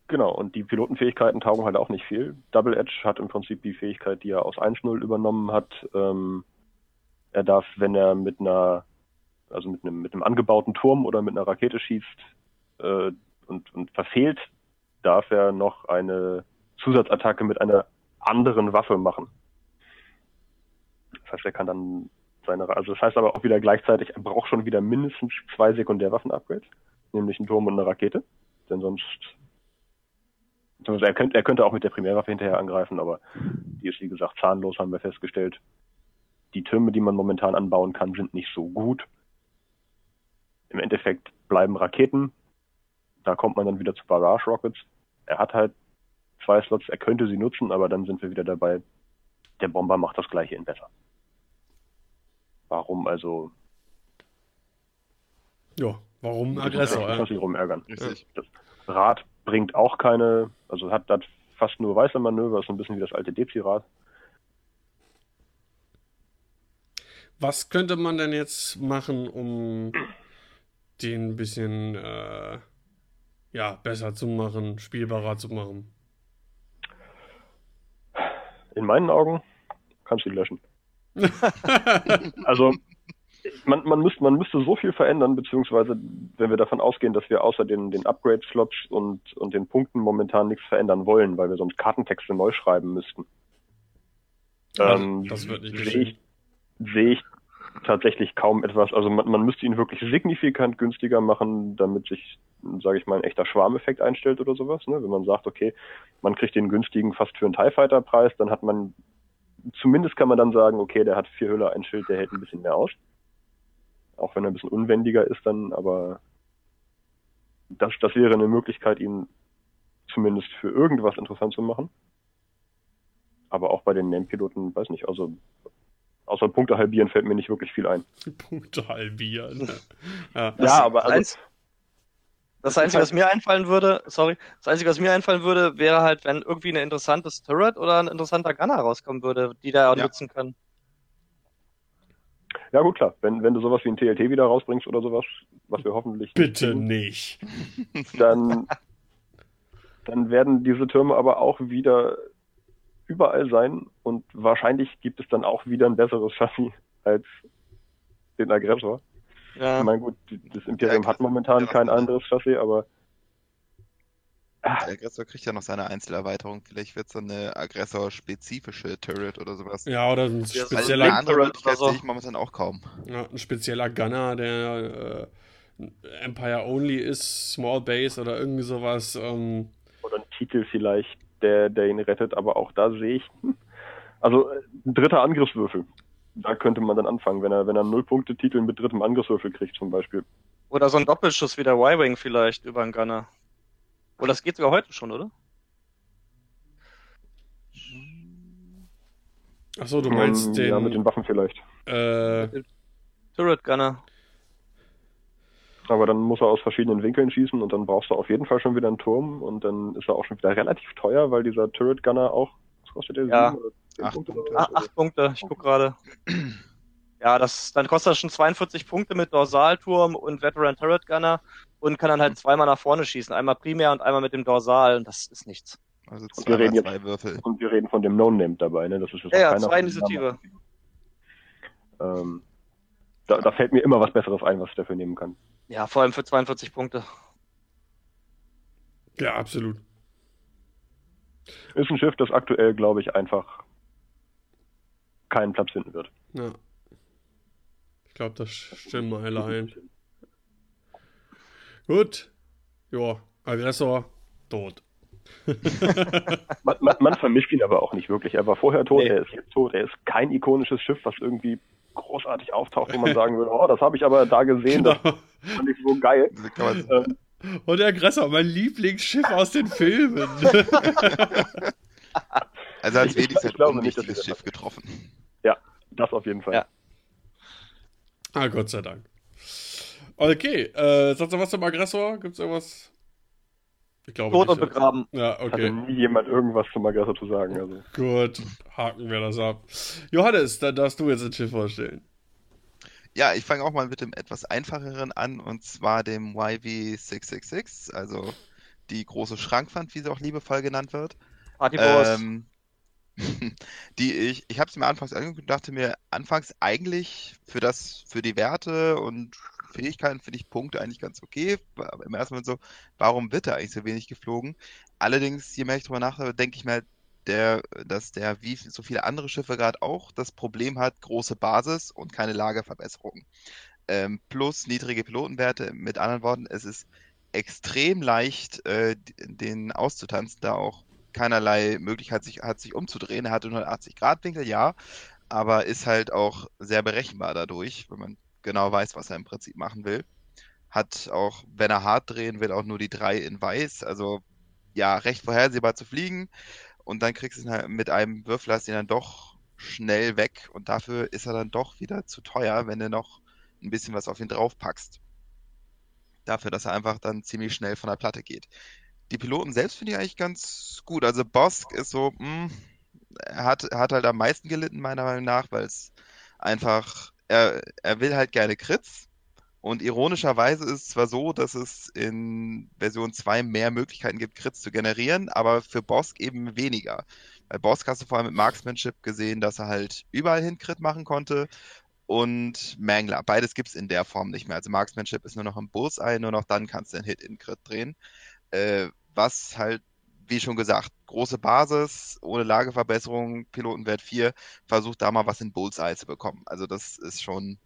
Genau, und die Pilotenfähigkeiten taugen halt auch nicht viel. Double Edge hat im Prinzip die Fähigkeit, die er aus 1.0 übernommen hat. Ähm, er darf, wenn er mit einer, also mit einem, mit einem angebauten Turm oder mit einer Rakete schießt äh, und, und verfehlt, darf er noch eine Zusatzattacke mit einer anderen Waffe machen. Das heißt, er kann dann seine, also das heißt aber auch wieder gleichzeitig, er braucht schon wieder mindestens zwei Sekundärwaffen-Upgrades, nämlich einen Turm und eine Rakete, denn sonst also er könnte, er könnte auch mit der Primärwaffe hinterher angreifen, aber die ist wie gesagt zahnlos, haben wir festgestellt. Die Türme, die man momentan anbauen kann, sind nicht so gut. Im Endeffekt bleiben Raketen. Da kommt man dann wieder zu Barrage Rockets. Er hat halt zwei Slots, er könnte sie nutzen, aber dann sind wir wieder dabei. Der Bomber macht das gleiche in besser. Warum also Ja, warum Aggressor? Muss Ja? sich rumärgern. Richtig. Das Rad bringt auch keine, also hat, hat fast nur weiße Manöver, ist so ein bisschen wie das alte Dezi-Rad. Was könnte man denn jetzt machen, um den ein bisschen äh, ja, besser zu machen, spielbarer zu machen? In meinen Augen kannst du ihn löschen. Also man, man, müsste, man müsste so viel verändern, beziehungsweise wenn wir davon ausgehen, dass wir außer den, den Upgrade-Slots und, und den Punkten momentan nichts verändern wollen, weil wir sonst Kartentexte neu schreiben müssten. Ach, Ähm, das wird nicht geschehen. Sehe ich tatsächlich kaum etwas. Also man, man müsste ihn wirklich signifikant günstiger machen, damit sich, sage ich mal, ein echter Schwarmeffekt einstellt oder sowas. Ne? Wenn man sagt, okay, man kriegt den günstigen fast für einen TIE Fighter Preis, dann hat man zumindest kann man dann sagen, okay, der hat vier Hülle, ein Schild, der hält ein bisschen mehr aus. Auch wenn er ein bisschen unwendiger ist dann, aber das, das wäre eine Möglichkeit, ihn zumindest für irgendwas interessant zu machen. Aber auch bei den Name-Piloten, weiß nicht, also außer Punkte halbieren fällt mir nicht wirklich viel ein. Punkte halbieren. ja, ja aber also, das Einzige, was mir einfallen würde, sorry, das Einzige, was mir einfallen würde, wäre halt, wenn irgendwie ein interessantes Turret oder ein interessanter Gunner rauskommen würde, die da ja. nutzen können. Ja, gut, klar. Wenn, wenn du sowas wie ein TLT wieder rausbringst oder sowas, was wir hoffentlich. Bitte nicht. Dann, dann werden diese Türme aber auch wieder überall sein und wahrscheinlich gibt es dann auch wieder ein besseres Chassis als den Aggressor. Ja. Ich meine, gut, das Imperium hat momentan kein anderes Chassis, aber. Der Aggressor kriegt ja noch seine Einzelerweiterung. Vielleicht wird es dann eine aggressor-spezifische Turret oder sowas. Ja, oder ein spezieller ja, andere Möglichkeit so. sehe ich momentan auch kaum. Ja, ein spezieller Gunner, der äh, Empire Only ist, Small Base oder irgendwie sowas. Ähm. Oder ein Titel vielleicht, der, der ihn rettet, aber auch da sehe ich. Also ein dritter Angriffswürfel da könnte man dann anfangen, wenn er, wenn er Null-Punkte-Titel mit drittem Angriffswürfel kriegt zum Beispiel. Oder so ein Doppelschuss wie der Y-Wing vielleicht über einen Gunner. Oder das geht sogar heute schon, oder? Achso, du meinst um, den. Ja, mit den Waffen vielleicht. Äh. Turret Gunner. Aber dann muss er aus verschiedenen Winkeln schießen und dann brauchst du auf jeden Fall schon wieder einen Turm und dann ist er auch schon wieder relativ teuer, weil dieser Turret Gunner auch, was kostet der? Ja, Acht Punkte. Ah, acht Punkte, ich guck gerade. Ja, das, dann kostet das schon 42 Punkte mit Dorsalturm und Veteran Turret Gunner und kann dann halt zweimal nach vorne schießen. Einmal primär und einmal mit dem Dorsal und das ist nichts. Also und wir, reden jetzt, Würfel. und wir reden von dem No-Name dabei, ne? Das ist jetzt ja, ja, zwei Initiative. Ähm, da, da fällt mir immer was Besseres ein, was ich dafür nehmen kann. Ja, vor allem für 42 Punkte. Ja, absolut. Ist ein Schiff, das aktuell, glaube ich, einfach keinen Platz finden wird. Ja. Ich glaube, das stimmt mal allein. Gut. Ja, Aggressor tot. man, man, man, vermisst ihn aber auch nicht wirklich. Er war vorher tot, nee. er ist jetzt tot. Er ist kein ikonisches Schiff, was irgendwie großartig auftaucht, wo man sagen würde, oh, das habe ich aber da gesehen, genau. das fand ich so geil. Ähm, und der Aggressor, mein Lieblingsschiff aus den Filmen. Also als wenigstens ein unwichtiges Schiff getroffen. Ja, das auf jeden Fall. Ja. Ah, Gott sei Dank. Okay, äh, sonst noch was zum Aggressor? Gibt es irgendwas? Ich glaube Tot und begraben. Ja, okay. Hatte nie jemand irgendwas zum Aggressor zu sagen. Also. Gut, haken wir das ab. Johannes, dann darfst du jetzt ein Schiff vorstellen. Ja, ich fange auch mal mit dem etwas einfacheren an, und zwar dem YV666, also die große Schrankwand, wie sie auch liebevoll genannt wird. Partyboss. Ähm, die ich, ich habe es mir anfangs angeguckt und dachte mir, anfangs eigentlich für das, für die Werte und Fähigkeiten finde ich Punkte eigentlich ganz okay. Aber im ersten Moment so, warum wird er eigentlich so wenig geflogen? Allerdings, je mehr ich drüber nachdenke, denke ich mir halt, der, dass der, wie so viele andere Schiffe gerade auch, das Problem hat, große Basis und keine Lagerverbesserung. Ähm, plus niedrige Pilotenwerte. Mit anderen Worten, es ist extrem leicht, äh, den auszutanzen, da auch keinerlei Möglichkeit sich, hat, sich umzudrehen. Er hatte 180-Grad-Winkel, ja, aber ist halt auch sehr berechenbar dadurch, wenn man genau weiß, was er im Prinzip machen will. Hat auch, wenn er hart drehen will, auch nur die drei in weiß. Also ja, recht vorhersehbar zu fliegen. Und dann kriegst du ihn halt mit einem Würfel, hast ihn dann doch schnell weg. Und dafür ist er dann doch wieder zu teuer, wenn du noch ein bisschen was auf ihn draufpackst. Dafür, dass er einfach dann ziemlich schnell von der Platte geht die Piloten selbst finde ich eigentlich ganz gut. Also Bosk ist so, mh, hm, er hat, hat halt am meisten gelitten, meiner Meinung nach, weil es einfach, er, er will halt gerne Crits. Und ironischerweise ist es zwar so, dass es in Version 2 mehr Möglichkeiten gibt, Crits zu generieren, aber für Bosk eben weniger. Bei Bosk hast du vor allem mit Marksmanship gesehen, dass er halt überall hin Crit machen konnte. Und Mangler, beides gibt es in der Form nicht mehr. Also Marksmanship ist nur noch im Bullseye, nur noch dann kannst du einen Hit in Crit drehen. Äh, was halt, wie schon gesagt, große Basis, ohne Lageverbesserung, Pilotenwert 4, versucht da mal was in Bullseye zu bekommen. Also das ist schon,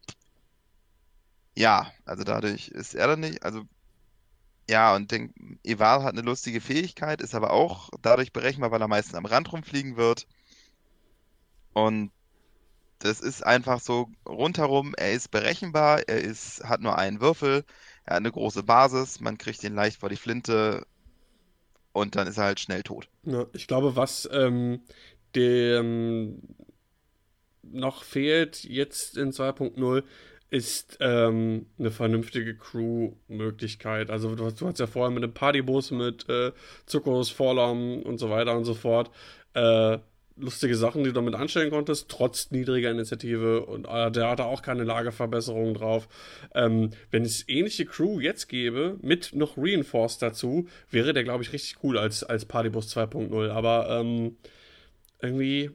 ja, also dadurch ist er dann nicht, also ja, und den, Eval hat eine lustige Fähigkeit, ist aber auch dadurch berechenbar, weil er meistens am Rand rumfliegen wird. Und das ist einfach so rundherum, er ist berechenbar, er ist, hat nur einen Würfel, er hat eine große Basis, man kriegt ihn leicht vor die Flinte und dann ist er halt schnell tot. Ja, ich glaube, was ähm, dem noch fehlt jetzt in 2.0 ist ähm, eine vernünftige Crew-Möglichkeit. Also du, du hast ja vorher mit einem Partybus mit äh, Zuckos, Vorlamm und so weiter und so fort äh, lustige Sachen, die du damit anstellen konntest, trotz niedriger Initiative und äh, der hatte auch keine Lagerverbesserungen drauf. Ähm, wenn es ähnliche Crew jetzt gäbe, mit noch Reinforced dazu, wäre der, glaube ich, richtig cool als, als Partybus 2.0. Aber ähm, irgendwie,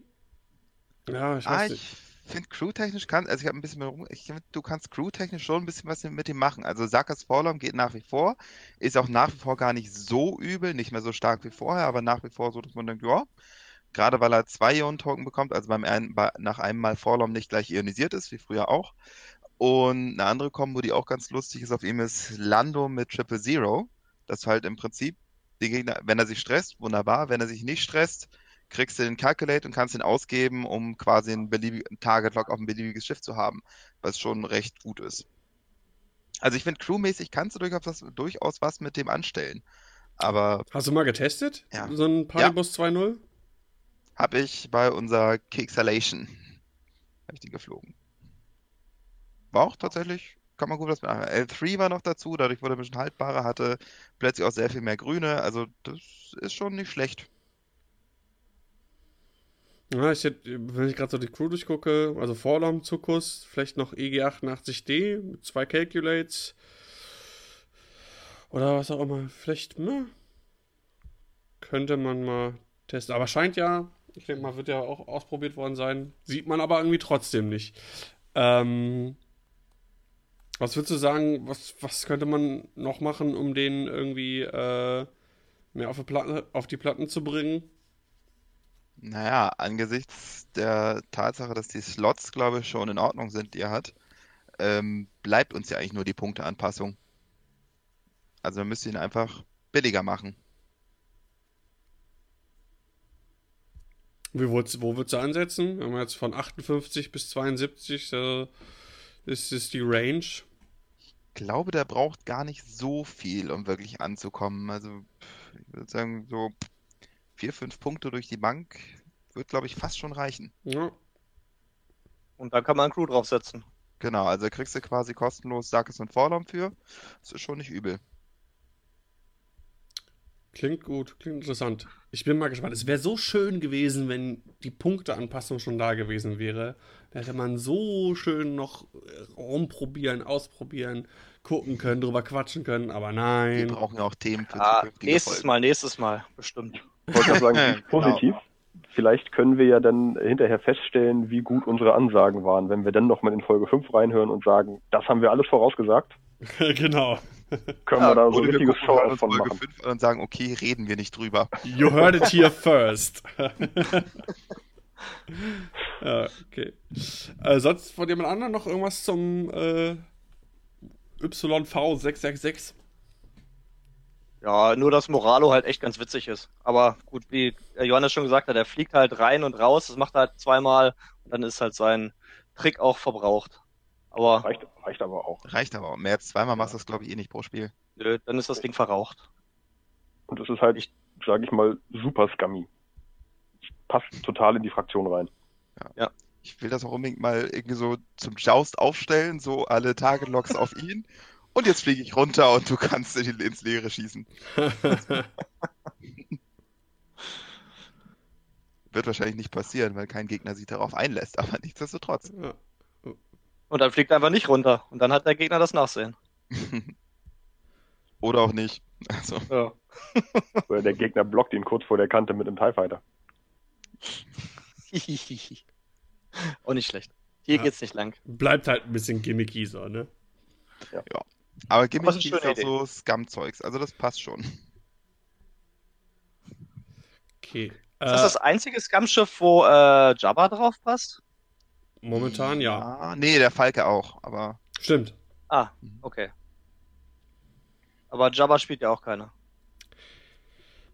ja, ich weiß Ah, nicht. ich finde crewtechnisch kann, also ich habe ein bisschen mehr rum, ich finde, du kannst crewtechnisch schon ein bisschen was mit ihm machen. Also Sakas Vorlaum geht nach wie vor, ist auch nach wie vor gar nicht so übel, nicht mehr so stark wie vorher, aber nach wie vor so, dass man denkt, ja, gerade weil er zwei Ionen-Token bekommt, also beim einen, bei, nach einem Mal Vorlaum nicht gleich ionisiert ist, wie früher auch. Und eine andere Kombo, die auch ganz lustig ist auf ihm, ist Lando mit Triple Zero. Das halt im Prinzip den Gegner, wenn er sich stresst, wunderbar. Wenn er sich nicht stresst, kriegst du den Calculate und kannst ihn ausgeben, um quasi einen beliebigen Target-Lock auf ein beliebiges Schiff zu haben, was schon recht gut ist. Also ich finde, crewmäßig kannst du durchaus was, durchaus was mit dem anstellen. Aber Hast du mal getestet? Ja. So ein Partybus 2.0? Habe ich bei unserer Kixalation, habe ich die geflogen. War auch tatsächlich, kann man gut was machen. L3 war noch dazu, dadurch wurde ein bisschen haltbarer, hatte plötzlich auch sehr viel mehr Grüne, also das ist schon nicht schlecht. Ja, ich hätte, wenn ich gerade so die Crew durchgucke, also Vorlamm, Zuckus, vielleicht noch E EG88D mit zwei Calculates. Oder was auch immer. Vielleicht, ne? Könnte man mal testen. Aber scheint ja, ich denke mal, wird ja auch ausprobiert worden sein. Sieht man aber irgendwie trotzdem nicht. Ähm, was würdest du sagen, was, was könnte man noch machen, um den irgendwie äh, mehr auf die, Platte, auf die Platten zu bringen? Naja, angesichts der Tatsache, dass die Slots, glaube ich, schon in Ordnung sind, die er hat, ähm, bleibt uns ja eigentlich nur die Punkteanpassung. Also wir müssen ihn einfach billiger machen. Wie, wo würdest du ansetzen? Wenn wir jetzt von 58 bis 72, äh, ist, ist die Range. Ich glaube, der braucht gar nicht so viel, um wirklich anzukommen. Also, ich würde sagen, so vier, fünf Punkte durch die Bank wird, glaube ich, fast schon reichen. Ja, Und dann kann man Crew draufsetzen. Genau, also kriegst du quasi kostenlos Sarkis und Vorlaum für. Das ist schon nicht übel. Klingt gut, klingt interessant. Ich bin mal gespannt. Es wäre so schön gewesen, wenn die Punkteanpassung schon da gewesen wäre. Da hätte man so schön noch äh, rumprobieren, ausprobieren, gucken können, drüber quatschen können, aber Wir nein. brauchen ja auch Themen für Ah, nächstes Folgen. Mal, nächstes Mal, bestimmt. Ich wollte sagen, Genau. positiv. Vielleicht können wir ja dann hinterher feststellen, wie gut unsere Ansagen waren, wenn wir dann nochmal in Folge 5 reinhören und sagen, das haben wir alles vorausgesagt, genau. Können Ja, wir da so ein richtiges Show von Folge machen. 5 an und sagen, okay, reden wir nicht drüber. You heard it here first. ja, okay. Äh, sonst von jemand anderem noch irgendwas zum äh, YV666? Ja, nur dass Moralo halt echt ganz witzig ist. Aber gut, wie Johannes schon gesagt hat, er fliegt halt rein und raus, das macht er halt zweimal und dann ist halt sein Trick auch verbraucht. Aber Reicht, reicht aber auch. Reicht aber auch. Mehr als zweimal machst du das, glaube ich, eh nicht pro Spiel. nö, dann ist das Ding verraucht. Und es ist halt, sage ich mal, super scummy. Passt total in die Fraktion rein. Ich will das auch unbedingt mal irgendwie so zum Joust aufstellen, so alle Target-Logs auf ihn. Und jetzt fliege ich runter und du kannst in- ins Leere schießen. Wird wahrscheinlich nicht passieren, weil kein Gegner sich darauf einlässt, aber nichtsdestotrotz. ja. Und dann fliegt er einfach nicht runter und dann hat der Gegner das Nachsehen. Oder auch nicht. Also, Ja. Oder der Gegner blockt ihn kurz vor der Kante mit einem TIE Fighter. Auch nicht schlecht. Hier Ja. geht's nicht lang. Bleibt halt ein bisschen gimmicky so, ne? aber Gimmick Aber es ist ist auch so Scum-Zeugs, also das passt schon. Okay. Ist das Äh, das einzige Scum-Schiff, wo äh, Jabba drauf passt? Momentan ja. Nee, der Falke auch, aber Stimmt. Ah, okay. Aber Jabba spielt ja auch keiner.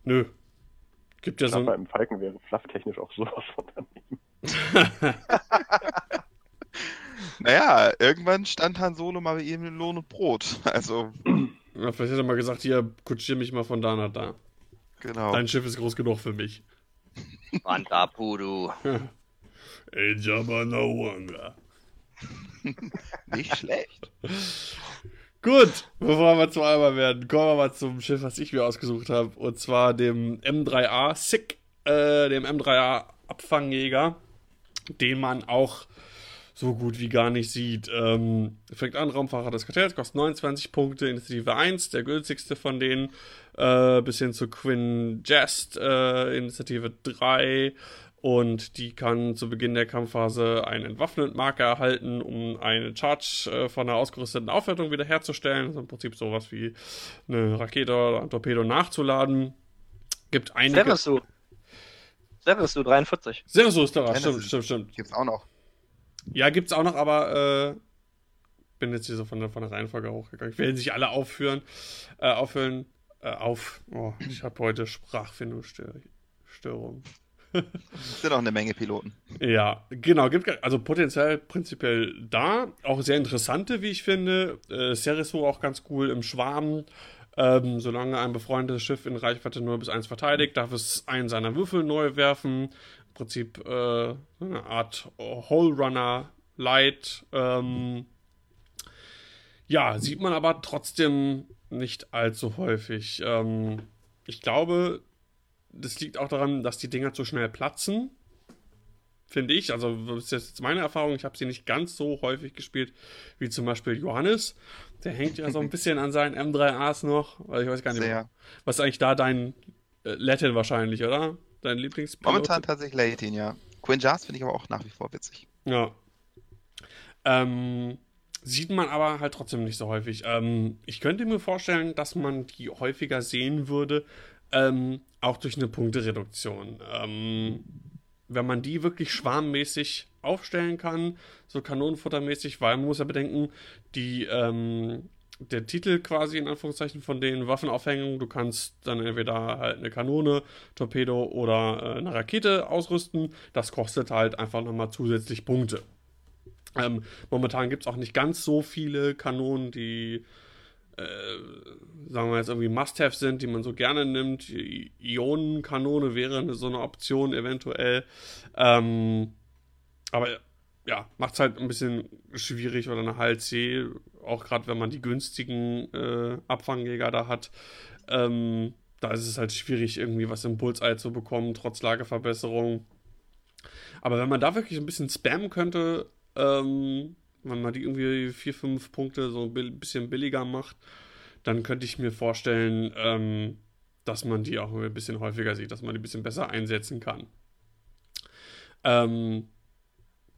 Nö. Gibt ja Ich so beim Falken wäre flufftechnisch auch sowas von daneben. naja, irgendwann stand Han Solo mal bei ihm in Lohn und Brot. Also. Ja, vielleicht hätte er mal gesagt, hier, kutschier mich mal von da nach da. Genau. Dein Schiff ist groß genug für mich. Mandapudu. Ey, Jabba no wonder. Nicht schlecht. Gut, bevor wir zu Alba werden, kommen wir mal zum Schiff, was ich mir ausgesucht habe. Und zwar dem M3A Sick, äh, dem M3A Abfangjäger, den man auch so gut wie gar nicht sieht. Ähm, fängt an, Raumfahrer des Kartells, kostet 29 Punkte, Initiative 1, der günstigste von denen, äh, bis hin zu Quinn Jest, äh, Initiative 3. Und die kann zu Beginn der Kampfphase einen Entwaffnet-Marker erhalten, um eine Charge äh, von einer ausgerüsteten Aufwertung wiederherzustellen. Das ist im Prinzip sowas wie eine Rakete oder ein Torpedo nachzuladen. Gibt einige. Sevesu. Sevesu 43. Sevesu ist da, stimmt, ist- stimmt, stimmt. Gibt's auch noch. Ja, gibt's auch noch, aber äh, bin jetzt hier so von der, von der Reihenfolge hochgegangen. Ich will nicht alle aufführen, äh, auffüllen. Äh, auf. Oh, ich habe heute Sprachfindungsstörung. Sind auch eine Menge Piloten. Ja, genau, gibt also potenziell prinzipiell da. Auch sehr interessante, wie ich finde. Äh, Cereso auch ganz cool im Schwarm. Ähm, solange ein befreundetes Schiff in Reichweite 0 bis 1 verteidigt, darf es einen seiner Würfel neu werfen. Im Prinzip äh, eine Art Hole Runner Light. Ähm, ja, sieht man aber trotzdem nicht allzu häufig. Ähm, ich glaube, das liegt auch daran, dass die Dinger zu schnell platzen. Finde ich. Also, das ist jetzt meine Erfahrung. Ich habe sie nicht ganz so häufig gespielt wie zum Beispiel Johannes. Der hängt ja so ein bisschen an seinen M3As noch. Weil ich weiß gar nicht, Sehr. was ist eigentlich da dein äh, Latin wahrscheinlich, oder? Dein Lieblingspilot? Momentan tatsächlich Latin, ja. Quinn Jars finde ich aber auch nach wie vor witzig. Ja. Ähm, sieht man aber halt trotzdem nicht so häufig. Ähm, ich könnte mir vorstellen, dass man die häufiger sehen würde, ähm, auch durch eine Punktereduktion. Ähm, wenn man die wirklich schwarmmäßig aufstellen kann, so kanonenfuttermäßig, weil man muss ja bedenken, die, ähm, der Titel quasi in Anführungszeichen von den Waffenaufhängungen, du kannst dann entweder halt eine Kanone, Torpedo oder äh, eine Rakete ausrüsten. Das kostet halt einfach nochmal zusätzlich Punkte. Ähm, momentan gibt es auch nicht ganz so viele Kanonen, die, äh, sagen wir jetzt irgendwie Must-Have sind, die man so gerne nimmt. Ionenkanone wäre so eine Option eventuell. Ähm, aber ja, macht es halt ein bisschen schwierig oder eine HLC, auch gerade wenn man die günstigen äh, Abfangjäger da hat. Ähm, da ist es halt schwierig, irgendwie was im Bullseye zu bekommen, trotz Lageverbesserung. Aber wenn man da wirklich ein bisschen spammen könnte, ähm, wenn man die irgendwie 4, 5 Punkte so ein bi- bisschen billiger macht, dann könnte ich mir vorstellen, ähm, dass man die auch ein bisschen häufiger sieht, dass man die ein bisschen besser einsetzen kann. Ähm,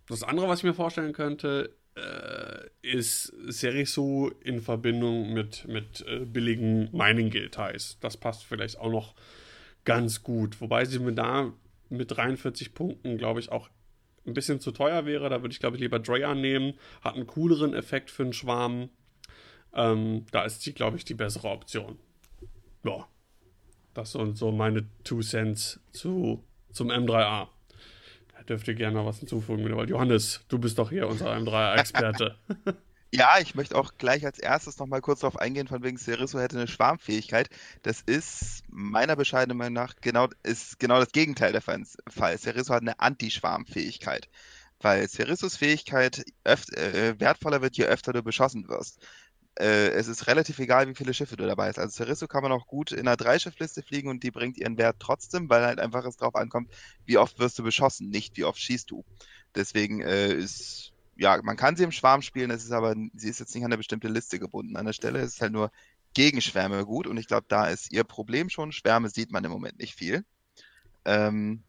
das andere, was ich mir vorstellen könnte, äh, ist Serisu in Verbindung mit, mit äh, billigen Mining-Guild-Ties. Das passt vielleicht auch noch ganz gut. Wobei sie mir da mit 43 Punkten, glaube ich, auch ein bisschen zu teuer wäre. Da würde ich, glaube ich, lieber Drea nehmen. Hat einen cooleren Effekt für einen Schwarm. Ähm, da ist sie, glaube ich, die bessere Option. Ja. Das sind so meine Two Cents zu, zum M3A. Da dürft ihr gerne noch was hinzufügen, weil Johannes, du bist doch hier unser M3A-Experte. Ja, ich möchte auch gleich als erstes nochmal kurz darauf eingehen, von wegen Ceriso hätte eine Schwarmfähigkeit. Das ist meiner bescheidenen Meinung nach genau, ist genau das Gegenteil der Fall. Ceriso hat eine Anti-Schwarmfähigkeit. Weil Cerisos Fähigkeit öft, äh, wertvoller wird, je öfter du beschossen wirst. Äh, es ist relativ egal, wie viele Schiffe du dabei hast. Also Ceriso kann man auch gut in einer Dreischiffliste fliegen und die bringt ihren Wert trotzdem, weil halt einfach es drauf ankommt, wie oft wirst du beschossen, nicht wie oft schießt du. Deswegen äh, ist ja, man kann sie im Schwarm spielen, es ist aber, sie ist jetzt nicht an eine bestimmte Liste gebunden. An der Stelle ist es halt nur gegen Schwärme gut und ich glaube, da ist ihr Problem schon. Schwärme sieht man im Moment nicht viel. Ähm,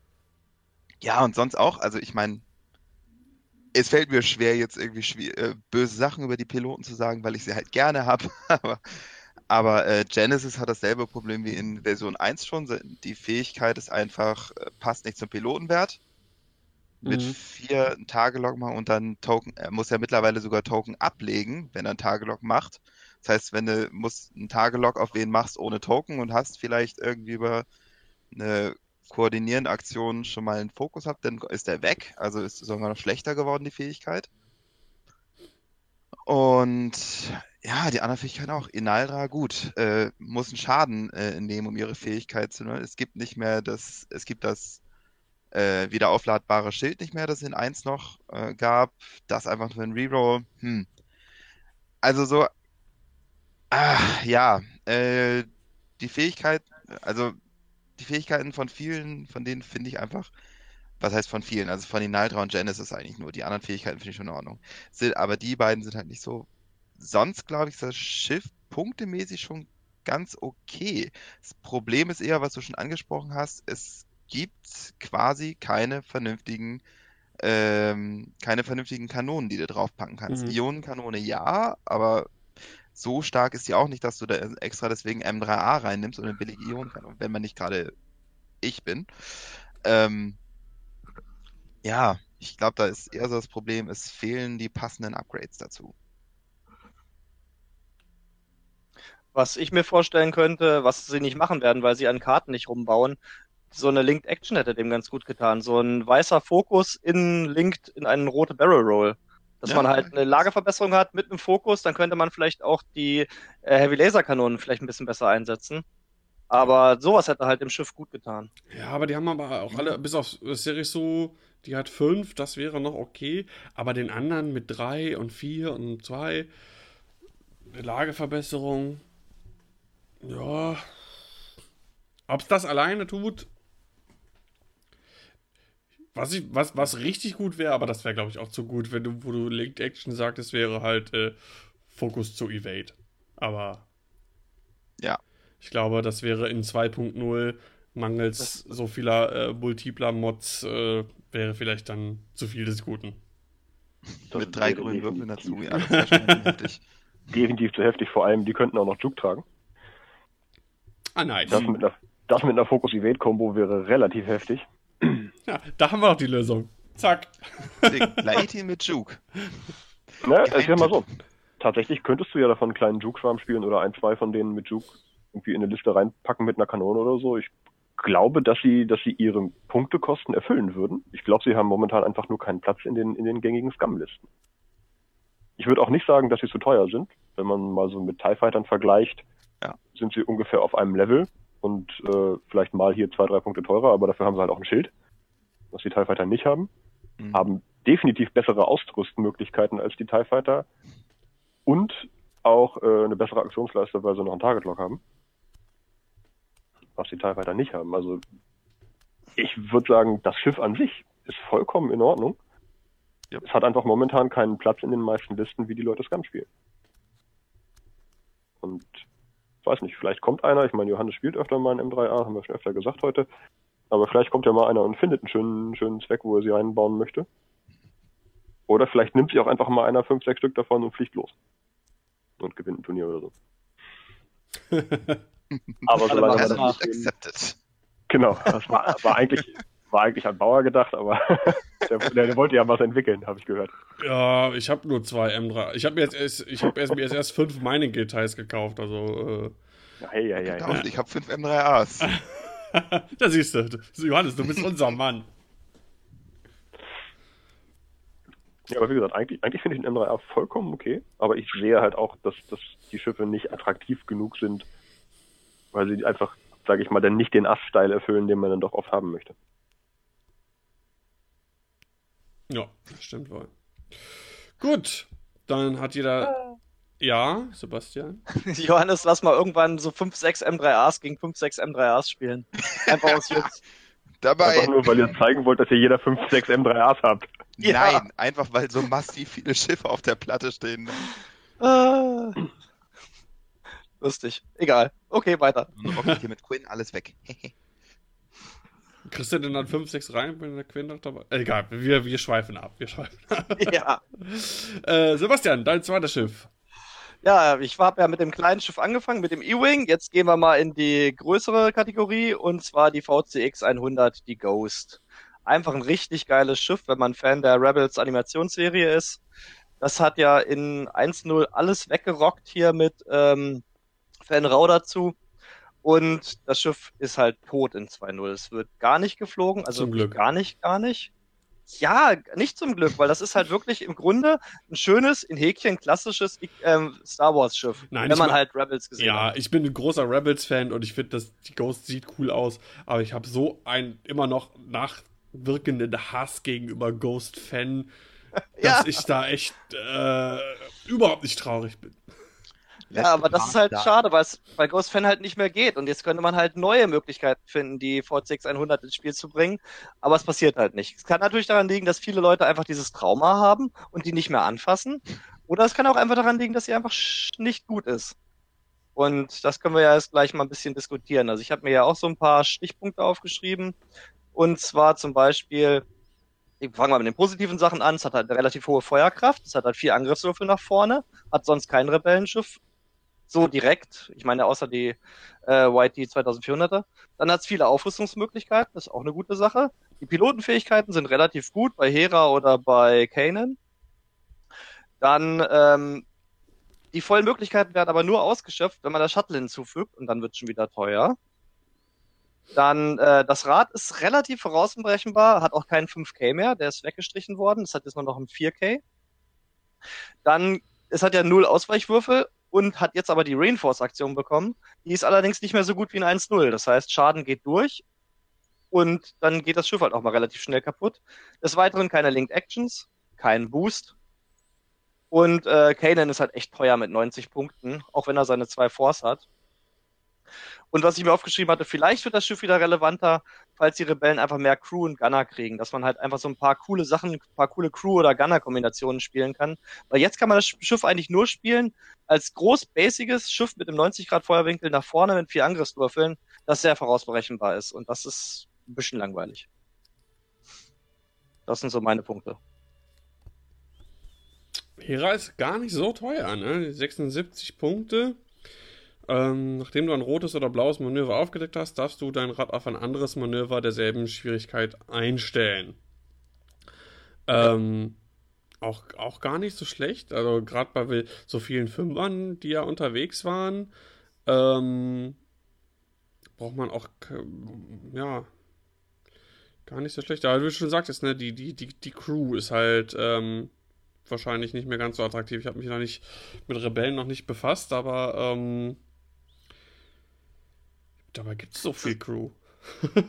ja, und sonst auch, also ich meine, es fällt mir schwer, jetzt irgendwie schwer, äh, böse Sachen über die Piloten zu sagen, weil ich sie halt gerne habe. aber aber äh, Genesis hat dasselbe Problem wie in Version 1 schon. Die Fähigkeit ist einfach, äh, passt nicht zum Pilotenwert mit Mhm. vier Tagelog machen und dann Token, er muss ja mittlerweile sogar Token ablegen, wenn er einen Tagelog macht. Das heißt, wenn du musst einen Tagelog auf wen machst ohne Token und hast vielleicht irgendwie über eine koordinierenden Aktionen schon mal einen Fokus habt, dann ist der weg. Also ist sogar noch schlechter geworden, die Fähigkeit. Und ja, die anderen Fähigkeiten auch. Inaldra, gut, äh, muss einen Schaden äh, nehmen, um ihre Fähigkeit zu nehmen. Es gibt nicht mehr das, es gibt das äh, wieder aufladbare Schild nicht mehr, das in 1 noch äh, gab. Das einfach nur ein Reroll. Hm. Also so, ah, ja, äh, die Fähigkeit, also die Fähigkeiten von vielen, von denen finde ich einfach, was heißt von vielen, also von Inaldra und Genesis eigentlich nur. Die anderen Fähigkeiten finde ich schon in Ordnung. Sind, aber die beiden sind halt nicht so. Sonst glaube ich, ist das Schiff punktemäßig schon ganz okay. Das Problem ist eher, was du schon angesprochen hast, es gibt quasi keine vernünftigen ähm, keine vernünftigen Kanonen, die du draufpacken kannst. Mhm. Ionenkanone ja, aber so stark ist die auch nicht, dass du da extra deswegen M3A reinnimmst und eine billige Ionenkanone, wenn man nicht gerade ich bin. Ähm, ja, ich glaube, da ist eher so das Problem, es fehlen die passenden Upgrades dazu. Was ich mir vorstellen könnte, was sie nicht machen werden, weil sie an Karten nicht rumbauen, so eine Linked Action hätte dem ganz gut getan. So ein weißer Fokus in Linked in einen rote Barrel Roll. Dass Ja. man halt eine Lagerverbesserung hat mit einem Fokus, dann könnte man vielleicht auch die äh, Heavy Laser Kanonen vielleicht ein bisschen besser einsetzen. Aber sowas hätte halt dem Schiff gut getan. Ja, aber die haben aber auch alle, bis auf Series so, die hat fünf, das wäre noch okay. Aber den anderen mit drei und vier und zwei, eine Lageverbesserung, ja. Ob es das alleine tut, was, ich, was, was richtig gut wäre, aber das wäre, glaube ich, auch zu gut, wenn du, wo du Linked Action sagtest, wäre halt äh, Fokus zu Evade. Aber Ja. ich glaube, das wäre in 2.0 mangels so vieler äh, multipler Mods äh, wäre vielleicht dann zu viel des Guten. Das Mit drei grünen Würfeln dazu. definitiv- Ja, das wäre schon heftig. Definitiv zu heftig, vor allem, die könnten auch noch Juke tragen. Ah, nice. Das mit einer, das mit einer Focus-Evade-Kombo wäre relativ heftig. Ja, da haben wir auch die Lösung. Zack. Laitin mit Juke. Ne, ich sag mal so. Tatsächlich könntest du ja davon einen kleinen Juke-Schwarm spielen oder ein, zwei von denen mit Juke irgendwie in eine Liste reinpacken mit einer Kanone oder so. Ich glaube, dass sie, dass sie ihre Punktekosten erfüllen würden. Ich glaube, sie haben momentan einfach nur keinen Platz in den, in den gängigen Scum-Listen. Ich würde auch nicht sagen, dass sie zu teuer sind. Wenn man mal so mit TIE Fightern vergleicht, Ja. sind sie ungefähr auf einem Level und äh, vielleicht mal hier zwei, drei Punkte teurer, aber dafür haben sie halt auch ein Schild, was die TIE Fighter nicht haben. Mhm. Haben definitiv bessere Ausrüstmöglichkeiten als die TIE Fighter und auch äh, eine bessere Aktionsleiste, weil sie noch einen Target Lock haben. Was die TIE Fighter nicht haben. Also ich würde sagen, das Schiff an sich ist vollkommen in Ordnung. Ja. Es hat einfach momentan keinen Platz in den meisten Listen, wie die Leute Scum spielen. Und weiß nicht, vielleicht kommt einer, ich meine, Johannes spielt öfter mal in M3A, haben wir schon öfter gesagt heute, aber vielleicht kommt ja mal einer und findet einen schönen, schönen Zweck, wo er sie einbauen möchte. Oder vielleicht nimmt sich auch einfach mal einer fünf, sechs Stück davon und fliegt los. Und gewinnt ein Turnier oder so. Aber solange wir das nicht accepted. Genau, das war, war eigentlich war eigentlich an Bauer gedacht, aber der, der, der wollte ja was entwickeln, habe ich gehört. Ja, ich habe nur zwei M3. Ich habe mir jetzt erst, ich habe erst, mir jetzt erst fünf Mining-Details gekauft, also, Ja, hey, ja, ja, ja. Ich habe fünf M3As. äh, da siehst du, Johannes, du bist unser Mann. Ja, aber wie gesagt, eigentlich, eigentlich finde ich den M3A vollkommen okay, aber ich sehe halt auch, dass, dass die Schiffe nicht attraktiv genug sind, weil sie einfach, sage ich mal, dann nicht den Ass-Style erfüllen, den man dann doch oft haben möchte. Ja, das stimmt wohl. Gut, dann hat jeder. Ja, Sebastian? Johannes, lass mal irgendwann so 5, 6 M3As gegen 5, 6 M3As spielen. Einfach aus Jux. Dabei, Einfach nur, weil ihr zeigen wollt, dass ihr jeder 5, 6 M3As habt. Ja. nein, einfach weil so massiv viele Schiffe auf der Platte stehen. Ah. Lustig. Egal. Okay, weiter. Und rocken hier mit Quinn alles weg. Kriegst du denn dann 5, 6 rein, wenn der Quinn noch dabei äh, Egal, wir, wir schweifen ab. Wir schweifen ab. Ja. äh, Sebastian, dein zweites Schiff. Ja, ich habe ja mit dem kleinen Schiff angefangen, mit dem E-Wing. Jetzt gehen wir mal in die größere Kategorie und zwar die VCX 100, die Ghost. Einfach ein richtig geiles Schiff, wenn man Fan der Rebels Animationsserie ist. Das hat ja in 1.0 alles weggerockt hier mit ähm, Fan Rau dazu. Und das Schiff ist halt tot in 2.0. Es wird gar nicht geflogen, also Zum Glück. gar nicht, gar nicht. Ja, nicht zum Glück, weil das ist halt wirklich im Grunde ein schönes, in Häkchen klassisches ähm, Star Wars Schiff, Nein, wenn man mein- halt Rebels gesehen Ja, hat. ich bin ein großer Rebels-Fan und ich finde, dass die Ghost sieht cool aus, aber ich habe so einen immer noch nachwirkenden Hass gegenüber Ghost-Fan, dass Ja. ich da echt äh, überhaupt nicht traurig bin. Ja, aber das ist halt schade, weil es bei Ghost Fan halt nicht mehr geht. Und jetzt könnte man halt neue Möglichkeiten finden, die VCX 100 ins Spiel zu bringen. Aber es passiert halt nicht. Es kann natürlich daran liegen, dass viele Leute einfach dieses Trauma haben und die nicht mehr anfassen. Oder es kann auch einfach daran liegen, dass sie einfach nicht gut ist. Und das können wir ja jetzt gleich mal ein bisschen diskutieren. Also ich habe mir ja auch so ein paar Stichpunkte aufgeschrieben. Und zwar zum Beispiel, ich fange mal mit den positiven Sachen an. Es hat halt eine relativ hohe Feuerkraft. Es hat halt vier Angriffswürfel nach vorne. Hat sonst kein Rebellenschiff so direkt. Ich meine, außer die äh, YT 2400er. Dann hat es viele Aufrüstungsmöglichkeiten, das ist auch eine gute Sache. Die Pilotenfähigkeiten sind relativ gut bei Hera oder bei Kanan. Dann ähm, die vollen Möglichkeiten werden aber nur ausgeschöpft, wenn man das Shuttle hinzufügt und dann wird es schon wieder teuer. Dann äh, das Rad ist relativ vorausberechenbar, hat auch keinen 5K mehr, der ist weggestrichen worden. Das hat jetzt nur noch ein 4K. Dann, es hat ja null Ausweichwürfel und hat jetzt aber die Reinforce-Aktion bekommen. Die ist allerdings nicht mehr so gut wie ein 1-0. Das heißt, Schaden geht durch und dann geht das Schiff halt auch mal relativ schnell kaputt. Des Weiteren keine Linked Actions, kein Boost. Und äh, Kanan ist halt echt teuer mit 90 Punkten, auch wenn er seine zwei Force hat. Und was ich mir aufgeschrieben hatte, vielleicht wird das Schiff wieder relevanter, falls die Rebellen einfach mehr Crew und Gunner kriegen, dass man halt einfach so ein paar coole Sachen, ein paar coole Crew- oder Gunner-Kombinationen spielen kann. Weil jetzt kann man das Schiff eigentlich nur spielen als groß, basiges Schiff mit einem 90-Grad-Feuerwinkel nach vorne mit vier Angriffswürfeln, das sehr vorausberechenbar ist. Und das ist ein bisschen langweilig. Das sind so meine Punkte. Hera ist gar nicht so teuer, ne? 76 Punkte. Ähm, nachdem du ein rotes oder blaues Manöver aufgedeckt hast, darfst du dein Rad auf ein anderes Manöver derselben Schwierigkeit einstellen. Ähm, auch, auch gar nicht so schlecht. Also gerade bei so vielen Fünfern, die ja unterwegs waren, ähm, braucht man auch, ja, gar nicht so schlecht. Aber wie du schon sagtest, ne, die, die, die, die Crew ist halt, ähm, wahrscheinlich nicht mehr ganz so attraktiv. Ich habe mich noch nicht mit Rebellen noch nicht befasst, aber ähm, dabei gibt es so viel Crew.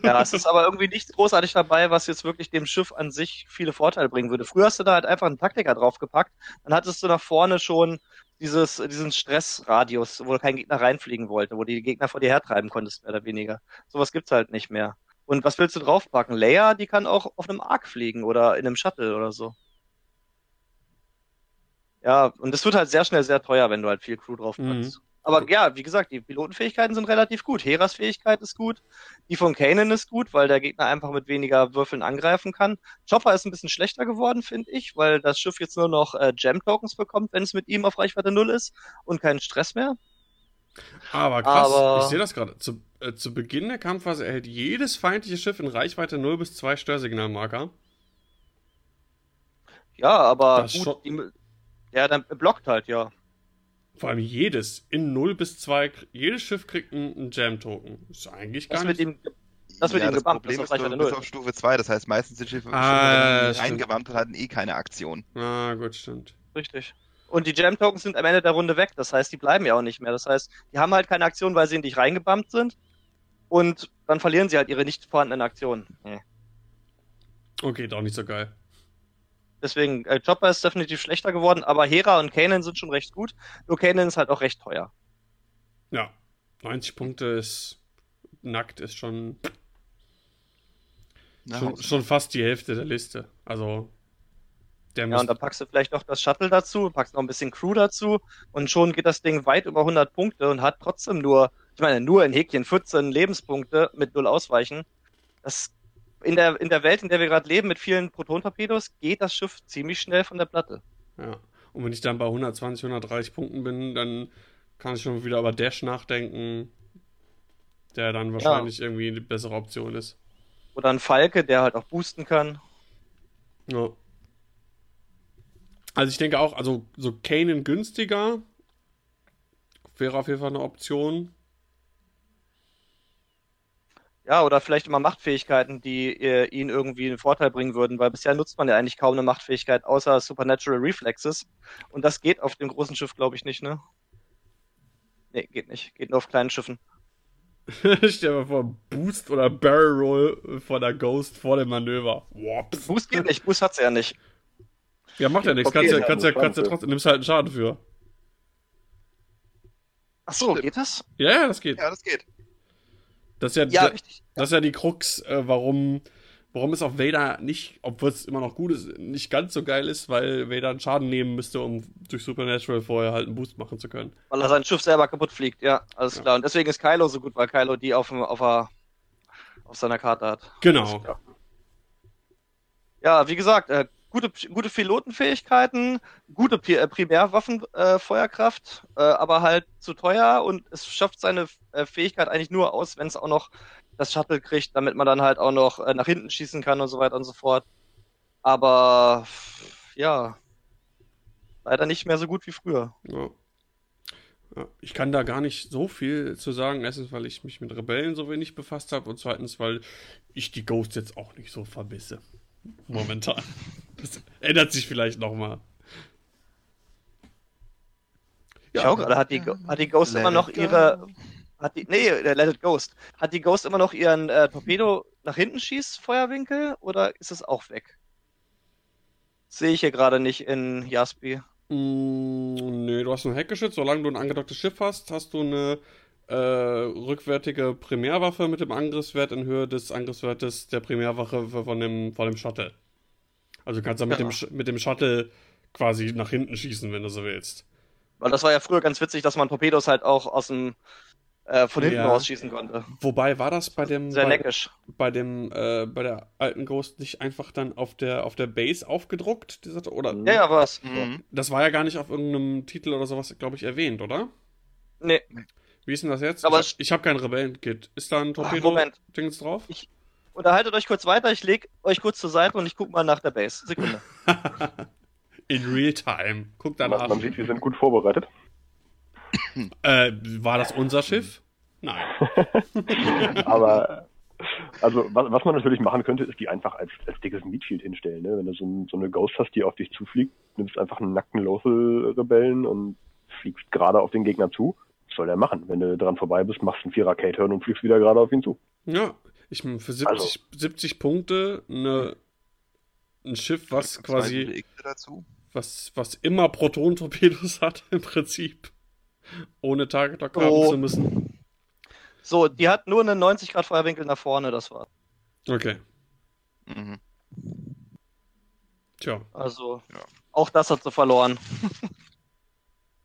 Ja, es ist aber irgendwie nichts großartig dabei, was jetzt wirklich dem Schiff an sich viele Vorteile bringen würde. Früher hast du da halt einfach einen Taktiker draufgepackt, dann hattest du nach vorne schon dieses, diesen Stressradius, wo kein Gegner reinfliegen wollte, wo du die Gegner vor dir hertreiben konntest, mehr oder weniger. Sowas gibt's halt nicht mehr. Und was willst du draufpacken? Leia, die kann auch auf einem Arc fliegen oder in einem Shuttle oder so. Ja, und es wird halt sehr schnell sehr teuer, wenn du halt viel Crew draufpackst. Aber ja, wie gesagt, die Pilotenfähigkeiten sind relativ gut. Heras Fähigkeit ist gut. Die von Kanan ist gut, weil der Gegner einfach mit weniger Würfeln angreifen kann. Chopper ist ein bisschen schlechter geworden, finde ich, weil das Schiff jetzt nur noch äh, Gem-Tokens bekommt, wenn es mit ihm auf Reichweite 0 ist und keinen Stress mehr. Aber krass, Aber- ich sehe das gerade. Zu, äh, zu Beginn der Kampfphase erhält jedes feindliche Schiff in Reichweite 0 bis 2 Störsignalmarker. Ja, aber gut, schon- die, ja, dann blockt halt, ja. Vor allem jedes. In 0 bis 2. Jedes Schiff kriegt einen, Jam-Token. Ist eigentlich gar Das nicht. mit ihm, das wird ja, ihm das gebumpt, Problem das ist, du bist 0. auf Stufe 2, das heißt meistens sind Schiffe Ah, Schiffe eingewammt und hatten eh keine Aktion. ah, gut, stimmt. Richtig. Und die Gem-Tokens sind am Ende der Runde weg, das heißt, die bleiben ja auch nicht mehr. Das heißt, die haben halt keine Aktion, weil sie in dich reingebumpt sind. Und dann verlieren sie halt ihre nicht vorhandenen Aktionen. Nee. Okay, doch nicht so geil. Deswegen, äh, Chopper ist definitiv schlechter geworden, aber Hera und Kanan sind schon recht gut. Nur Kanan ist halt auch recht teuer. Ja. 90 Punkte ist. Nackt ist schon, Na, schon, schon fast die Hälfte der Liste. Also. Der Ja, muss. und dann packst du vielleicht noch das Shuttle dazu, packst noch ein bisschen Crew dazu und schon geht das Ding weit über 100 Punkte und hat trotzdem nur, ich meine, nur in Häkchen 14 Lebenspunkte mit null Ausweichen. Das in der, in der Welt, in der wir gerade leben, mit vielen Proton-Torpedos, geht das Schiff ziemlich schnell von der Platte. Ja. Und wenn ich dann bei 120, 130 Punkten bin, dann kann ich schon wieder über Dash nachdenken, der dann wahrscheinlich irgendwie eine bessere Option ist. Oder ein Falke, der halt auch boosten kann. Ja. Also ich denke auch, also so Kanan günstiger wäre auf jeden Fall eine Option. Ja, oder vielleicht immer Machtfähigkeiten, die äh, ihn irgendwie einen Vorteil bringen würden, weil bisher nutzt man ja eigentlich kaum eine Machtfähigkeit außer Supernatural Reflexes. Und das geht auf dem großen Schiff, glaube ich, nicht, ne? Nee, geht nicht. Geht nur auf kleinen Schiffen. Stell dir mal vor, Boost oder Barrel Roll von der Ghost vor dem Manöver. Wops. Boost geht nicht, Boost hat's ja nicht. Ja, macht ja nichts. Okay, Kannst ja, kannst ja, kannst ja trotzdem, nimmst halt einen Schaden für. Ach so, geht das? Ja, ja, das geht. Ja, das geht. Das ist ja, Ja, richtig. das ist ja die Krux, äh, warum, warum es auf Vader nicht, obwohl es immer noch gut ist, nicht ganz so geil ist, weil Vader einen Schaden nehmen müsste, um durch Supernatural vorher halt einen Boost machen zu können. Weil er sein Schiff selber kaputt fliegt, ja, alles Ja. klar. Und deswegen ist Kylo so gut, weil Kylo die auf, auf, der, auf seiner Karte hat. Genau. Ja. Ja, wie gesagt, äh, gute, gute Pilotenfähigkeiten, gute äh, Primärwaffenfeuerkraft, äh, Feuerkraft, äh, aber halt zu teuer und es schafft seine äh, Fähigkeit eigentlich nur aus, wenn es auch noch das Shuttle kriegt, damit man dann halt auch noch äh, nach hinten schießen kann und so weiter und so fort. Aber ja, leider nicht mehr so gut wie früher. Ja. Ja, ich kann da gar nicht so viel zu sagen. Erstens, weil ich mich mit Rebellen so wenig befasst habe und zweitens, weil ich die Ghost jetzt auch nicht so verbisse. Momentan. Das ändert sich vielleicht nochmal. Ich schau gerade, hat die, hat die Ghost Let immer noch ihre, hat die, nee, der Let It Ghost. Hat die Ghost immer noch ihren äh, Torpedo nach hinten schießt, Feuerwinkel, oder ist es auch weg? Sehe ich hier gerade nicht in Jaspi. Mm, nee, du hast ein Heckgeschütz. Solange du ein angedocktes Schiff hast, hast du eine äh, rückwärtige Primärwaffe mit dem Angriffswert in Höhe des Angriffswertes der Primärwaffe von dem, von dem Shuttle. Also du kannst mit, Ja. dem, Sch- mit dem Shuttle quasi nach hinten schießen, wenn du so willst. Weil das war ja früher ganz witzig, dass man Torpedos halt auch aus dem, äh, von hinten Ja. rausschießen konnte. Wobei war das bei dem Sehr bei, neckisch. bei dem äh, bei der alten Ghost nicht einfach dann auf der auf der Base aufgedruckt? Dieser, oder. Ja, ja, was? Mhm. das war ja gar nicht auf irgendeinem Titel oder sowas, glaube ich, erwähnt, oder? Nee, Wie ist denn das jetzt? Aber ich hab- ich habe kein Rebellen-Kit. Ist da ein Torpedo Moment. Dings drauf? Unterhaltet euch kurz weiter, ich leg euch kurz zur Seite und ich guck mal nach der Base. Sekunde. In real time. Guck Man, danach. man sieht, wir sind gut vorbereitet. Äh, war das unser Schiff? Nein. Aber also was, was man natürlich machen könnte, ist die einfach als, als dickes Meatshield hinstellen. Ne? Wenn du so, ein, so eine Ghost hast, die auf dich zufliegt, nimmst einfach einen nackten Lothal-Rebellen und fliegst gerade auf den Gegner zu. Was soll der machen? Wenn du dran vorbei bist, machst du einen Vierer K-Turn und fliegst wieder gerade auf ihn zu. Ja, ich meine, für 70, Also- 70 Punkte eine, ein Schiff, was quasi, was, was immer Proton-Torpedos hat, im Prinzip. Ohne Target Lock haben Oh. zu müssen. So, die hat nur einen 90 Grad Feuerwinkel nach vorne, das war. Okay. Mhm. Tja. Also, Ja. auch das hat sie verloren.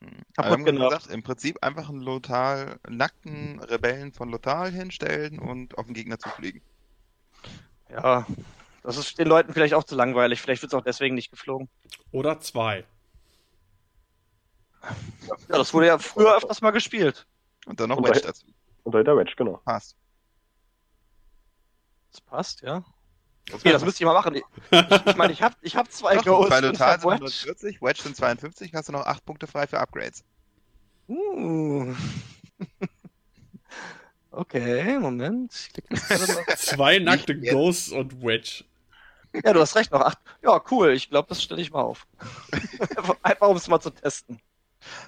Kaputt Aber wir haben gemacht. gesagt, im Prinzip einfach einen Lothal, nackten Rebellen von Lothal hinstellen und auf den Gegner zufliegen. Ja, das ist den Leuten vielleicht auch zu langweilig. Vielleicht wird es auch deswegen nicht geflogen. Oder zwei. Ja, das wurde ja früher öfters mal gespielt. Und dann noch Und Wedge dazu. Und dahinter Wedge, genau. Passt. Das passt, ja. Okay, das müsste ich mal machen. Ich ich meine, ich habe ich hab zwei Doch, Ghosts Bei und Lothal hab sind Wedge. 140, Wedge sind 52, hast du noch 8 Punkte frei für Upgrades. Uh. Okay, Moment. Zwei nackte. Ghosts und Wedge. Ja, du hast recht, noch acht. Ja, cool. Ich glaube, das stelle ich mal auf. Einfach um es mal zu testen.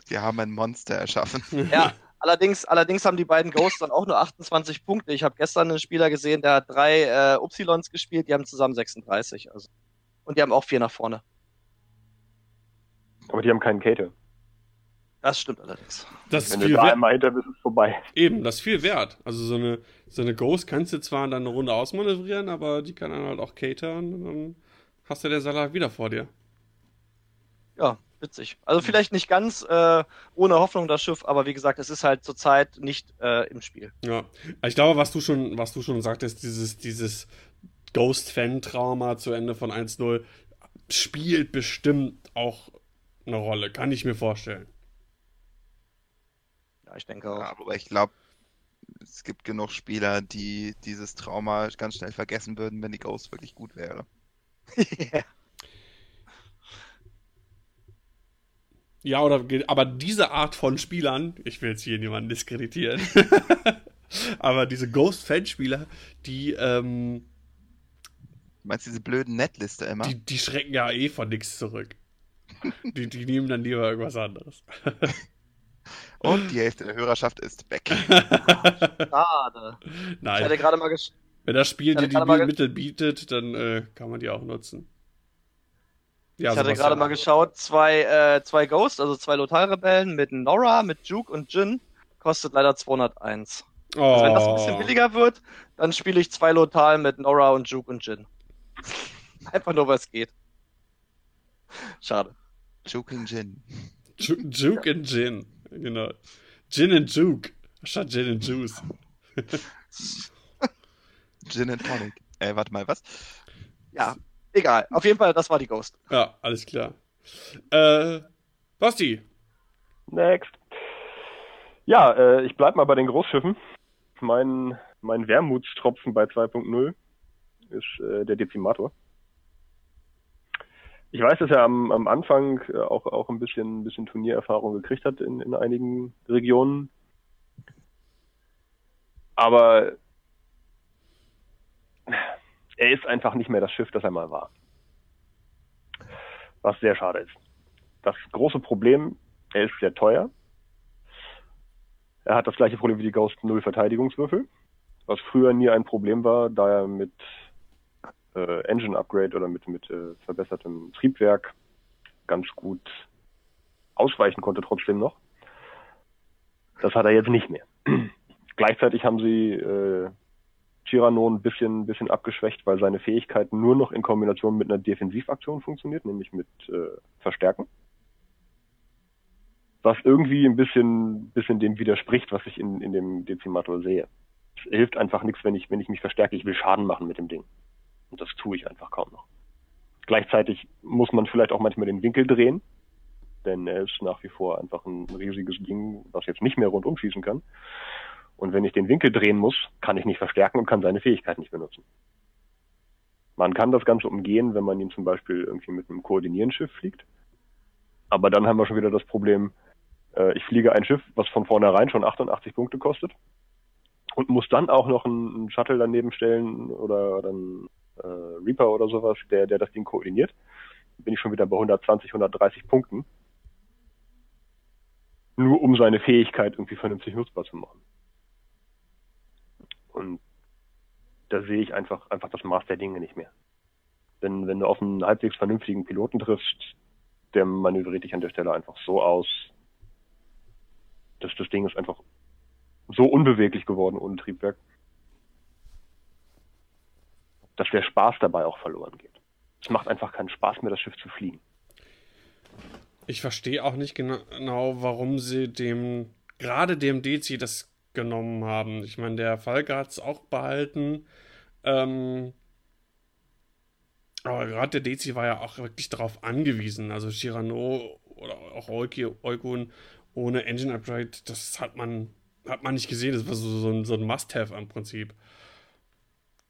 Wir haben ein Monster erschaffen. Ja, allerdings, allerdings haben die beiden Ghosts dann auch nur 28 Punkte. Ich habe gestern einen Spieler gesehen, der hat drei äh, Upsilons gespielt, die haben zusammen 36. Also. Und die haben auch vier nach vorne. Aber die haben keinen Cater. Das stimmt allerdings. Das ist Wenn du viel da wert. einmal hinter bist, ist es vorbei. Eben, das ist viel wert. Also so eine, so eine Ghost kannst du zwar dann eine Runde ausmanövrieren, aber die kann dann halt auch catern und dann hast du der Salat wieder vor dir. Ja, witzig. Also vielleicht nicht ganz äh, ohne Hoffnung das Schiff, aber wie gesagt, es ist halt zurzeit nicht äh, im Spiel. Ja. Ich glaube, was du schon, was du schon sagtest, dieses, dieses Ghost-Fan-Trauma zu Ende von 1-0 spielt bestimmt auch eine Rolle. Kann ich mir vorstellen. Ja, ich denke auch. Ja, aber ich glaube, es gibt genug Spieler, die dieses Trauma ganz schnell vergessen würden, wenn die Ghost wirklich gut wäre. ja. Ja, oder, aber diese Art von Spielern, ich will jetzt hier niemanden diskreditieren, Aber diese Ghost-Fanspieler, die, ähm, Du meinst diese blöden Netliste immer? die, die schrecken ja eh von nichts zurück. Die, die nehmen dann lieber irgendwas anderes. Und die Hälfte der Hörerschaft ist weg. Schade. Ich Nein, hatte gerade mal gesch wenn das Spiel Ich dir die Mittel bietet, dann äh, kann man die auch nutzen. Ja, ich hatte gerade mal geschaut, zwei, äh, zwei Ghosts, also zwei Lothal-Rebellen mit Nora, mit Juke und Jin, kostet leider 201. Oh, Also wenn das ein bisschen billiger wird, dann spiele ich zwei Lothal mit Nora und Juke und Jin. Einfach nur, weil es geht. Schade. Joking Gin. Ju Juke and Gin. Genau. Gin and Juke. Statt Gin and Juice. Gin and Tonic. Äh, warte mal, was? Ja, egal. Auf jeden Fall, das war die Ghost. Ja, alles klar. Äh, Basti. Next. Ja, äh, ich bleib mal bei den Großschiffen. Mein, mein Wermutstropfen bei 2.0 ist äh, der Dezimator. Ich weiß, dass er am, am Anfang äh, auch, auch ein bisschen, ein bisschen Turniererfahrung gekriegt hat in, in einigen Regionen. Aber er ist einfach nicht mehr das Schiff, das er mal war. Was sehr schade ist. Das große Problem, er ist sehr teuer. Er hat das gleiche Problem wie die Ghost Null Verteidigungswürfel, was früher nie ein Problem war, da er mit äh, Engine Upgrade oder mit, mit äh, verbessertem Triebwerk ganz gut ausweichen konnte trotzdem noch. Das hat er jetzt nicht mehr. Gleichzeitig haben sie äh, Chirano ein bisschen, bisschen abgeschwächt, weil seine Fähigkeit nur noch in Kombination mit einer Defensivaktion funktioniert, nämlich mit äh, Verstärken. Was irgendwie ein bisschen, bisschen dem widerspricht, was ich in, in dem Dezimator sehe. Es hilft einfach nichts, wenn ich, wenn ich mich verstärke. Ich will Schaden machen mit dem Ding. Und das tue ich einfach kaum noch. Gleichzeitig muss man vielleicht auch manchmal den Winkel drehen, denn er ist nach wie vor einfach ein riesiges Ding, was jetzt nicht mehr rundum schießen kann. Und wenn ich den Winkel drehen muss, kann ich nicht verstärken und kann seine Fähigkeit nicht benutzen. Man kann das Ganze umgehen, wenn man ihn zum Beispiel irgendwie mit einem Koordinierenschiff fliegt. Aber dann haben wir schon wieder das Problem, äh, ich fliege ein Schiff, was von vornherein schon 88 Punkte kostet und muss dann auch noch einen, Shuttle daneben stellen oder, einen äh, Reaper oder sowas, der, der das Ding koordiniert. Dann bin ich schon wieder bei 120, 130 Punkten. Nur um seine Fähigkeit irgendwie vernünftig nutzbar zu machen. Und da sehe ich einfach, einfach das Maß der Dinge nicht mehr. Wenn, wenn du auf einen halbwegs vernünftigen Piloten triffst, der manövriert dich an der Stelle einfach so aus, dass das Ding ist einfach so unbeweglich geworden ohne Triebwerk, dass der Spaß dabei auch verloren geht. Es macht einfach keinen Spaß mehr, das Schiff zu fliegen. Ich verstehe auch nicht gena- genau, warum sie dem, gerade dem Dezi das genommen haben. Ich meine, der Falke hat es auch behalten. Ähm, aber gerade der Dezi war ja auch wirklich darauf angewiesen. Also Shirano oder auch Eukun ohne Engine Upgrade, das hat man, hat man nicht gesehen. Das war so, so ein, so ein Must-Have im Prinzip.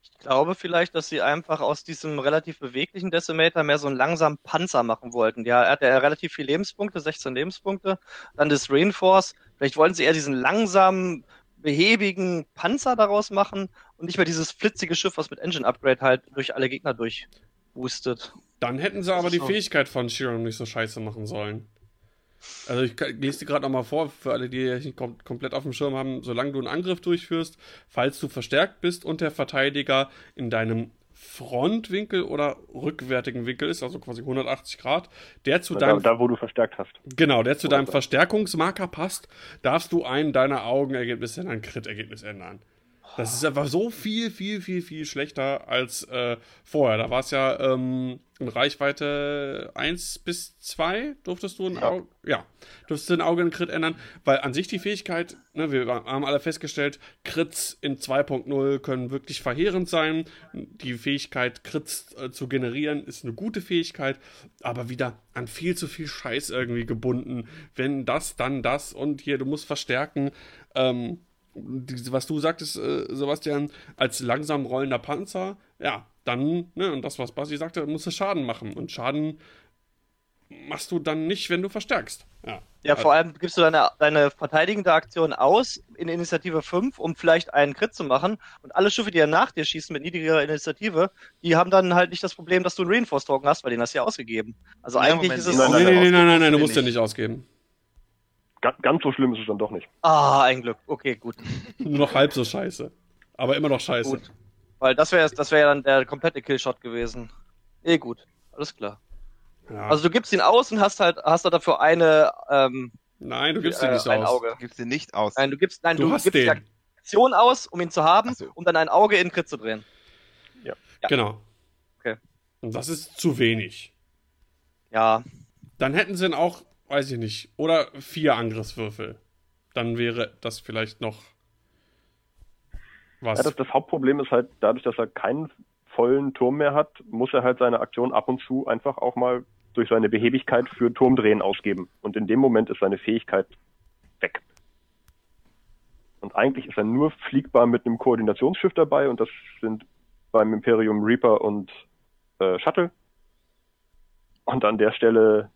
Ich glaube vielleicht, dass sie einfach aus diesem relativ beweglichen Decimator mehr so einen langsamen Panzer machen wollten. Ja, er hat ja relativ viele Lebenspunkte, 16 Lebenspunkte. Dann das Reinforce. Vielleicht wollten sie eher diesen langsamen, behäbigen Panzer daraus machen und nicht mehr dieses flitzige Schiff, was mit Engine Upgrade halt durch alle Gegner durchboostet. Dann hätten sie aber die so. Fähigkeit von Shirano nicht so scheiße machen sollen. Also ich lese dir gerade nochmal vor, für alle, die nicht kom komplett auf dem Schirm haben, solange du einen Angriff durchführst, falls du verstärkt bist und der Verteidiger in deinem Frontwinkel oder rückwärtigen Winkel ist, also quasi 180 Grad, der zu deinem da, wo du verstärkt hast. Genau, der zu deinem Verstärkungsmarker passt, darfst du ein deiner Augenergebnis in ein Crit-Ergebnis ändern. Das ist einfach so viel, viel, viel, viel schlechter als äh, vorher. Da war es ja ähm, in Reichweite 1 bis 2, durftest du ein Ja. Auge, ja, durftest du ein Auge in Crit ändern, weil an sich die Fähigkeit, ne, wir haben alle festgestellt, Crits in 2.0 können wirklich verheerend sein. Die Fähigkeit, Crits äh, zu generieren, ist eine gute Fähigkeit, aber wieder an viel zu viel Scheiß irgendwie gebunden. Wenn das, dann das und hier, du musst verstärken. Ähm, was du sagtest, äh, Sebastian, als langsam rollender Panzer, ja, dann, ne, und das, was Basti sagte, muss es Schaden machen. Und Schaden machst du dann nicht, wenn du verstärkst. Ja, Ja, vor allem gibst du deine, deine verteidigende Aktion aus in Initiative 5, um vielleicht einen Crit zu machen. Und alle Schiffe, die ja nach dir schießen mit niedriger Initiative, die haben dann halt nicht das Problem, dass du einen Reinforce-Token hast, weil den hast du ja ausgegeben. Also Ja, eigentlich Moment, ist es. Nein, Nee, nein, nee, nee, nein, nein, nein, du musst ja nicht. nicht ausgeben. Ga- Ganz so schlimm ist es dann doch nicht. Ah, ein Glück. Okay, gut. Nur noch halb so scheiße. Aber immer noch scheiße. Gut. Weil das wäre das wär ja dann der komplette Killshot gewesen. Eh gut. Alles klar. Ja. Also du gibst ihn aus und hast halt, hast da dafür eine, ähm, nein, du gibst ihn äh, nicht ein aus. Auge. Du gibst den nicht aus. Nein, du gibst, nein, Du du, hast gibst die den. Aktion aus, um ihn zu haben, so. um dann ein Auge in Crit zu drehen. Ja. Genau. Okay. Und das ist zu wenig. Ja, Dann hätten sie ihn auch, weiß ich nicht, oder vier Angriffswürfel. Dann wäre das vielleicht noch was. Ja, das, das Hauptproblem ist halt, dadurch, dass er keinen vollen Turm mehr hat, muss er halt seine Aktion ab und zu einfach auch mal durch seine Behebigkeit für Turmdrehen ausgeben. Und in dem Moment ist seine Fähigkeit weg. Und eigentlich ist er nur fliegbar mit einem Koordinationsschiff dabei und das sind beim Imperium Reaper und äh, Shuttle. Und an der Stelle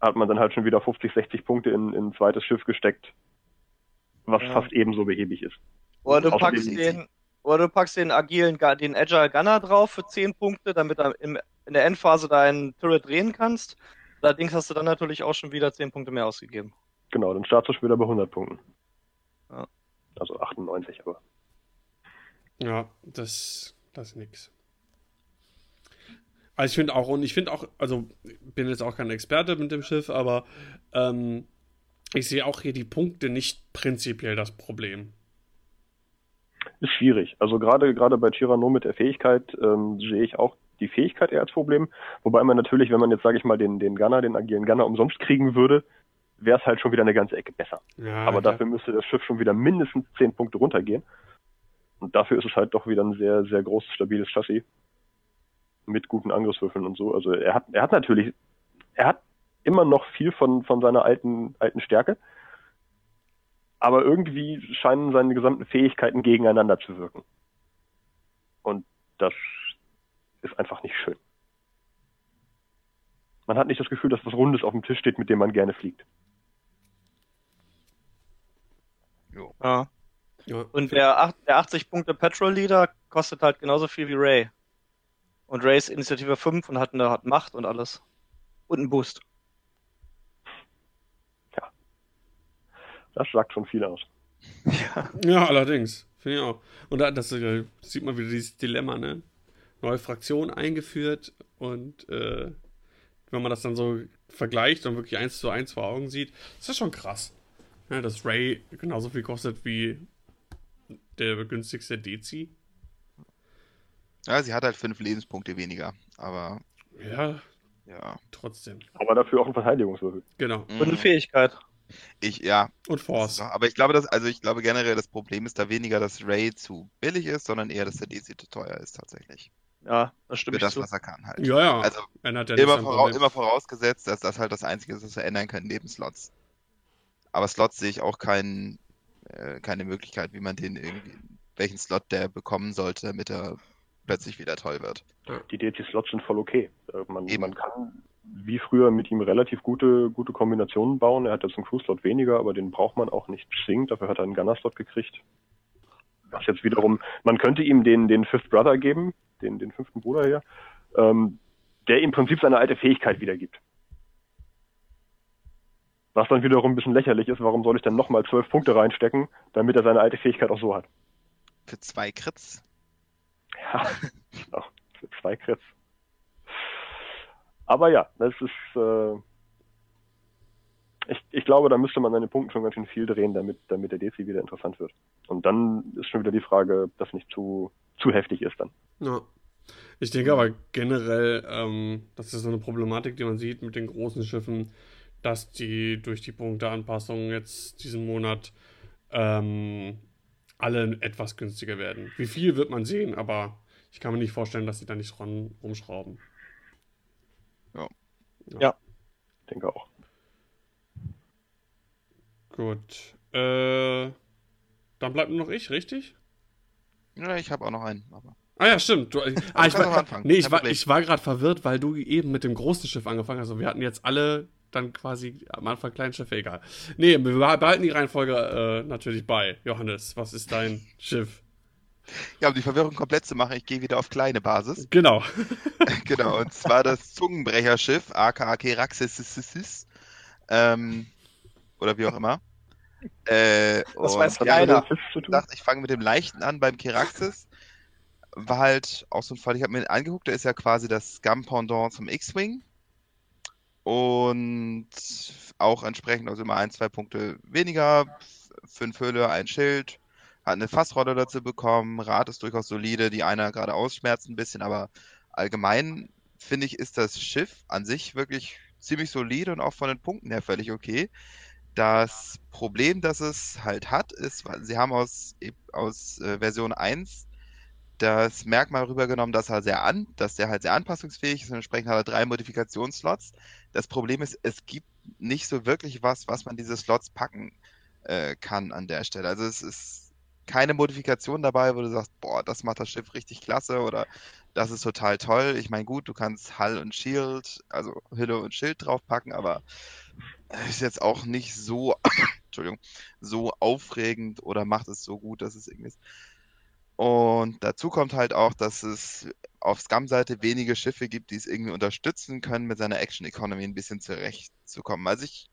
hat man dann halt schon wieder 50, 60 Punkte in, in ein zweites Schiff gesteckt, was Ja. fast ebenso behäbig ist. Oder du packst den, oder du packst den agilen, den Agile Gunner drauf für 10 Punkte, damit du im, in der Endphase deinen Turret drehen kannst. Allerdings hast du dann natürlich auch schon wieder 10 Punkte mehr ausgegeben. Genau, dann startest du schon wieder bei 100 Punkten. Ja. Also 98, aber. Ja, das, das ist nix. Also ich finde auch, und ich finde auch, also bin jetzt auch kein Experte mit dem Schiff, aber ähm, ich sehe auch hier die Punkte nicht prinzipiell das Problem. Ist schwierig. Also gerade gerade bei Chirano mit der Fähigkeit ähm, sehe ich auch die Fähigkeit eher als Problem. Wobei man natürlich, wenn man jetzt, sage ich mal, den, den Gunner, den agilen Gunner umsonst kriegen würde, wäre es halt schon wieder eine ganze Ecke besser. Ja, Aber klar. dafür müsste das Schiff schon wieder mindestens 10 Punkte runtergehen. Und dafür ist es halt doch wieder ein sehr, sehr großes, stabiles Chassis. Mit guten Angriffswürfeln und so. Also er hat, er hat natürlich, er hat immer noch viel von, von seiner alten, alten Stärke. Aber irgendwie scheinen seine gesamten Fähigkeiten gegeneinander zu wirken. Und das ist einfach nicht schön. Man hat nicht das Gefühl, dass was Rundes auf dem Tisch steht, mit dem man gerne fliegt. Ja. ja. Und der, der 80 Punkte Petrol Leader kostet halt genauso viel wie Ray. Und Ray ist Initiative 5 und hat, eine, hat Macht und alles. Und einen Boost. Das sagt schon viel aus. Ja, allerdings. Finde ich auch. Und da das, äh, sieht man wieder dieses Dilemma, ne? Neue Fraktion eingeführt und äh, wenn man das dann so vergleicht und wirklich eins zu eins vor Augen sieht, ist das schon krass. Ja, dass Ray genauso viel kostet wie der günstigste Dezi. Ja, sie hat halt fünf Lebenspunkte weniger. Aber Ja, ja. trotzdem. Aber dafür auch ein Verteidigungswürfel. Genau. Und eine Mhm. Fähigkeit. Ich, ja, Und Force. Aber ich glaube, dass, also ich glaube generell, das Problem ist da weniger, dass Ray zu billig ist, sondern eher, dass der DC zu teuer ist tatsächlich. Ja, das stimme Für das, zu. was er kann halt. Ja, ja. Also immer, nichts am vorau Problem. immer vorausgesetzt, dass das halt das Einzige ist, was wir ändern können, neben Slots. Aber Slots sehe ich auch kein, äh, keine Möglichkeit, wie man den irgendwie, welchen Slot der bekommen sollte, damit er plötzlich wieder toll wird. Die DC-Slots sind voll okay. Äh, Man, Eben. man kann wie früher mit ihm relativ gute, gute Kombinationen bauen. Er hat jetzt einen Crew-Slot weniger, aber den braucht man auch nicht zwingend. Dafür hat er einen Gunner-Slot gekriegt. Was jetzt wiederum, man könnte ihm den, den Fifth Brother geben, den, den fünften Bruder hier, ähm, der im Prinzip seine alte Fähigkeit wiedergibt. Was dann wiederum ein bisschen lächerlich ist, warum soll ich dann nochmal zwölf Punkte reinstecken, damit er seine alte Fähigkeit auch so hat? Für zwei Crits. Ja, genau. Zwei Crits. Aber ja, das ist, äh, ich, ich glaube, da müsste man an den Punkten schon ganz schön viel drehen, damit, damit der DC wieder interessant wird. Und dann ist schon wieder die Frage, ob das nicht zu, zu heftig ist dann. Ja. Ich denke aber generell, ähm, das ist so eine Problematik, die man sieht mit den großen Schiffen, dass die durch die Punkteanpassung jetzt diesen Monat ähm, alle etwas günstiger werden. Wie viel wird man sehen, aber ich kann mir nicht vorstellen, dass sie da nicht rum, rumschrauben. Ich denke auch. Gut. Äh, dann bleibt nur noch ich, richtig? Ja, ich habe auch noch einen, aber. Ah ja, stimmt. Du, ah, ich, war, nee, ich war, ich war gerade verwirrt, weil du eben mit dem großen Schiff angefangen hast. Also wir hatten jetzt alle dann quasi am Anfang kleinen Schiffe, egal. Nee, wir behalten die Reihenfolge äh, natürlich bei. Johannes, was ist dein Schiff? Ja, um die Verwirrung komplett zu machen, ich gehe wieder auf kleine Basis. Genau. Genau, und zwar das Zungenbrecherschiff, aka Keraxis, ähm, oder wie auch immer. Äh, Das weiß keiner. ich gedacht, ich fange mit dem Leichten an beim Keraxis. War halt auch so ein Fall, ich habe mir den angeguckt, der ist ja quasi das Scum-Pendant zum X-Wing. Und auch entsprechend also immer ein, zwei Punkte weniger, fünf Hülle, ein Schild, hat eine Fassrolle dazu bekommen, Rad ist durchaus solide, die einer gerade ausschmerzt ein bisschen, aber allgemein finde ich, ist das Schiff an sich wirklich ziemlich solide und auch von den Punkten her völlig okay. Das Problem, das es halt hat, ist, sie haben aus, aus äh, Version 1 das Merkmal rübergenommen, dass er sehr an, dass der halt sehr anpassungsfähig ist und entsprechend hat er drei Modifikationsslots. Das Problem ist, es gibt nicht so wirklich was, was man diese Slots packen äh, kann an der Stelle. Also es ist keine Modifikation dabei, wo du sagst, boah, das macht das Schiff richtig klasse oder das ist total toll. Ich meine, gut, du kannst Hull und Shield, also Hülle und Schild draufpacken, aber ist jetzt auch nicht so, Entschuldigung, so aufregend oder macht es so gut, dass es irgendwie ist. Und dazu kommt halt auch, dass es auf Scum-Seite wenige Schiffe gibt, die es irgendwie unterstützen können, mit seiner Action Economy ein bisschen zurechtzukommen. Also ich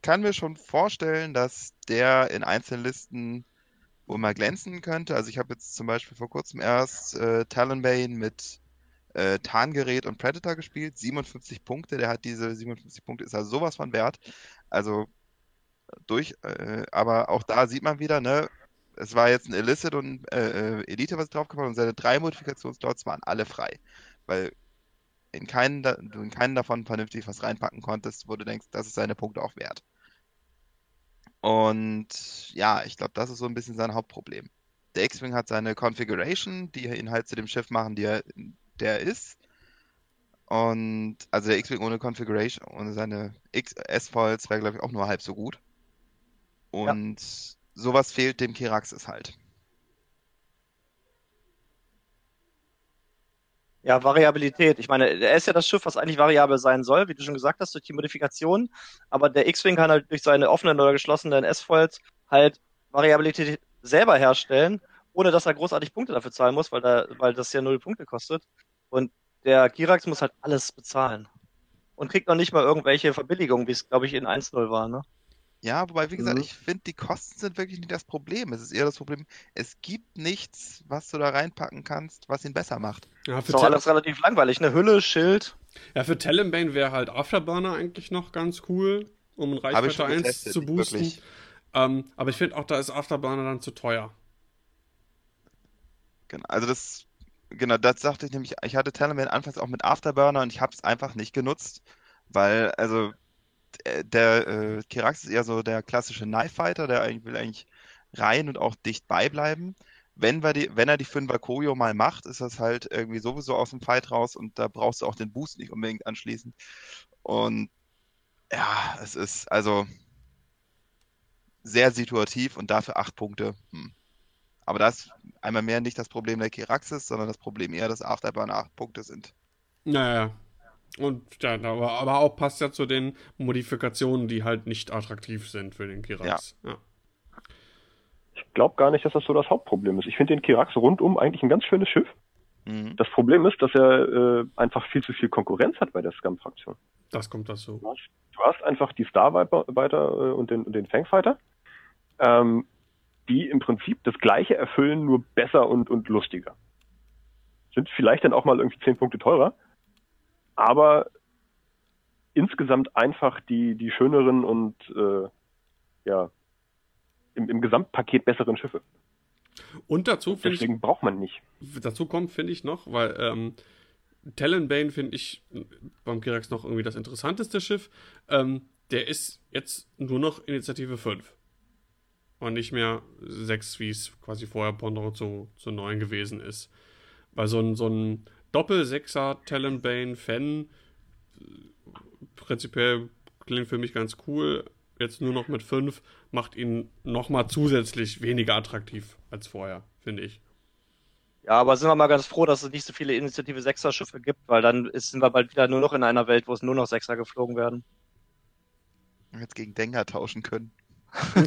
kann mir schon vorstellen, dass der in einzelnen Listen wohl mal glänzen könnte. Also ich habe jetzt zum Beispiel vor kurzem erst äh, Talonbane mit äh, Tarngerät und Predator gespielt. 57 Punkte, der hat diese 57 Punkte, ist also sowas von wert. Also durch, äh, aber auch da sieht man wieder, ne, es war jetzt ein Illicit und äh, äh, Elite, was draufgekommen und seine drei Modifikationslots waren alle frei. Weil in keinen, du in keinen davon vernünftig was reinpacken konntest, wo du denkst, das ist seine Punkte auch wert. Und ja, ich glaube, das ist so ein bisschen sein Hauptproblem. Der X-Wing hat seine Configuration, die ihn halt zu dem Schiff machen, die er, der er ist. Und also der X-Wing ohne Configuration, ohne seine S-Foils wäre, glaube ich, auch nur halb so gut. Und sowas fehlt dem Kiraxis halt. Ja, Variabilität. Ich meine, er ist ja das Schiff, was eigentlich variabel sein soll, wie du schon gesagt hast, durch die Modifikation. Aber der X-Wing kann halt durch seine offenen oder geschlossenen S-Foils halt Variabilität selber herstellen, ohne dass er großartig Punkte dafür zahlen muss, weil, da, weil das ja null Punkte kostet. Und der Kirax muss halt alles bezahlen. Und kriegt noch nicht mal irgendwelche Verbilligungen, wie es, glaube ich, in 1-0 war, ne? Ja, wobei, wie gesagt, Mhm. ich finde, die Kosten sind wirklich nicht das Problem. Es ist eher das Problem, es gibt nichts, was du da reinpacken kannst, was ihn besser macht. Ja, Ist für, doch Tal alles relativ langweilig, ne? Hülle, Schild. ja, für Talonbane wäre halt Afterburner eigentlich noch ganz cool, um ein Habe ich Reichweite schon 1 getestet, zu boosten. Ähm, aber ich finde auch, da ist Afterburner dann zu teuer. Genau, also das, genau, das sagte ich nämlich, ich hatte Talonbane anfangs auch mit Afterburner und ich habe es einfach nicht genutzt, weil, also, der, der äh, Kirax ist eher so der klassische Knife Fighter, der eigentlich, will eigentlich rein und auch dicht beibleiben. Wenn, wir die, wenn er die 5er Koyo mal macht, ist das halt irgendwie sowieso aus dem Fight raus und da brauchst du auch den Boost nicht unbedingt anschließen. Und ja, es ist also sehr situativ und dafür 8 Punkte. Hm. Aber das ist einmal mehr nicht das Problem der Kiraxis, sondern das Problem eher, dass Afterburner 8 Punkte sind. Naja. Und ja, aber, aber auch passt ja zu den Modifikationen, die halt nicht attraktiv sind für den Kirax. Ja. Ich glaube gar nicht, dass das so das Hauptproblem ist. Ich finde den Kirax rundum eigentlich ein ganz schönes Schiff. Mhm. Das Problem ist, dass er äh, einfach viel zu viel Konkurrenz hat bei der Scum-Fraktion. Das kommt dazu. Du hast, du hast einfach die Starfighter äh, und den, und den Fangfighter, ähm, die im Prinzip das Gleiche erfüllen, nur besser und, und lustiger. Sind vielleicht dann auch mal irgendwie zehn Punkte teurer, aber insgesamt einfach die, die schöneren und äh, ja, im, im Gesamtpaket besseren Schiffe. Und dazu finde ich, Deswegen braucht man nicht. dazu kommt, finde ich noch, weil ähm, Talonbane finde ich beim Kirax noch irgendwie das interessanteste Schiff. Ähm, der ist jetzt nur noch Initiative 5. Und nicht mehr 6, wie es quasi vorher Pendant zu, zu 9 gewesen ist. Weil so ein, so ein Doppel-Sechser Talonbane Fan prinzipiell klingt für mich ganz cool. Jetzt nur noch mit 5 macht ihn nochmal zusätzlich weniger attraktiv als vorher, finde ich. Ja, aber sind wir mal ganz froh, dass es nicht so viele Initiative Sechser-Schiffe gibt, weil dann ist, sind wir bald wieder nur noch in einer Welt, wo es nur noch Sechser geflogen werden. Jetzt gegen Denker tauschen können.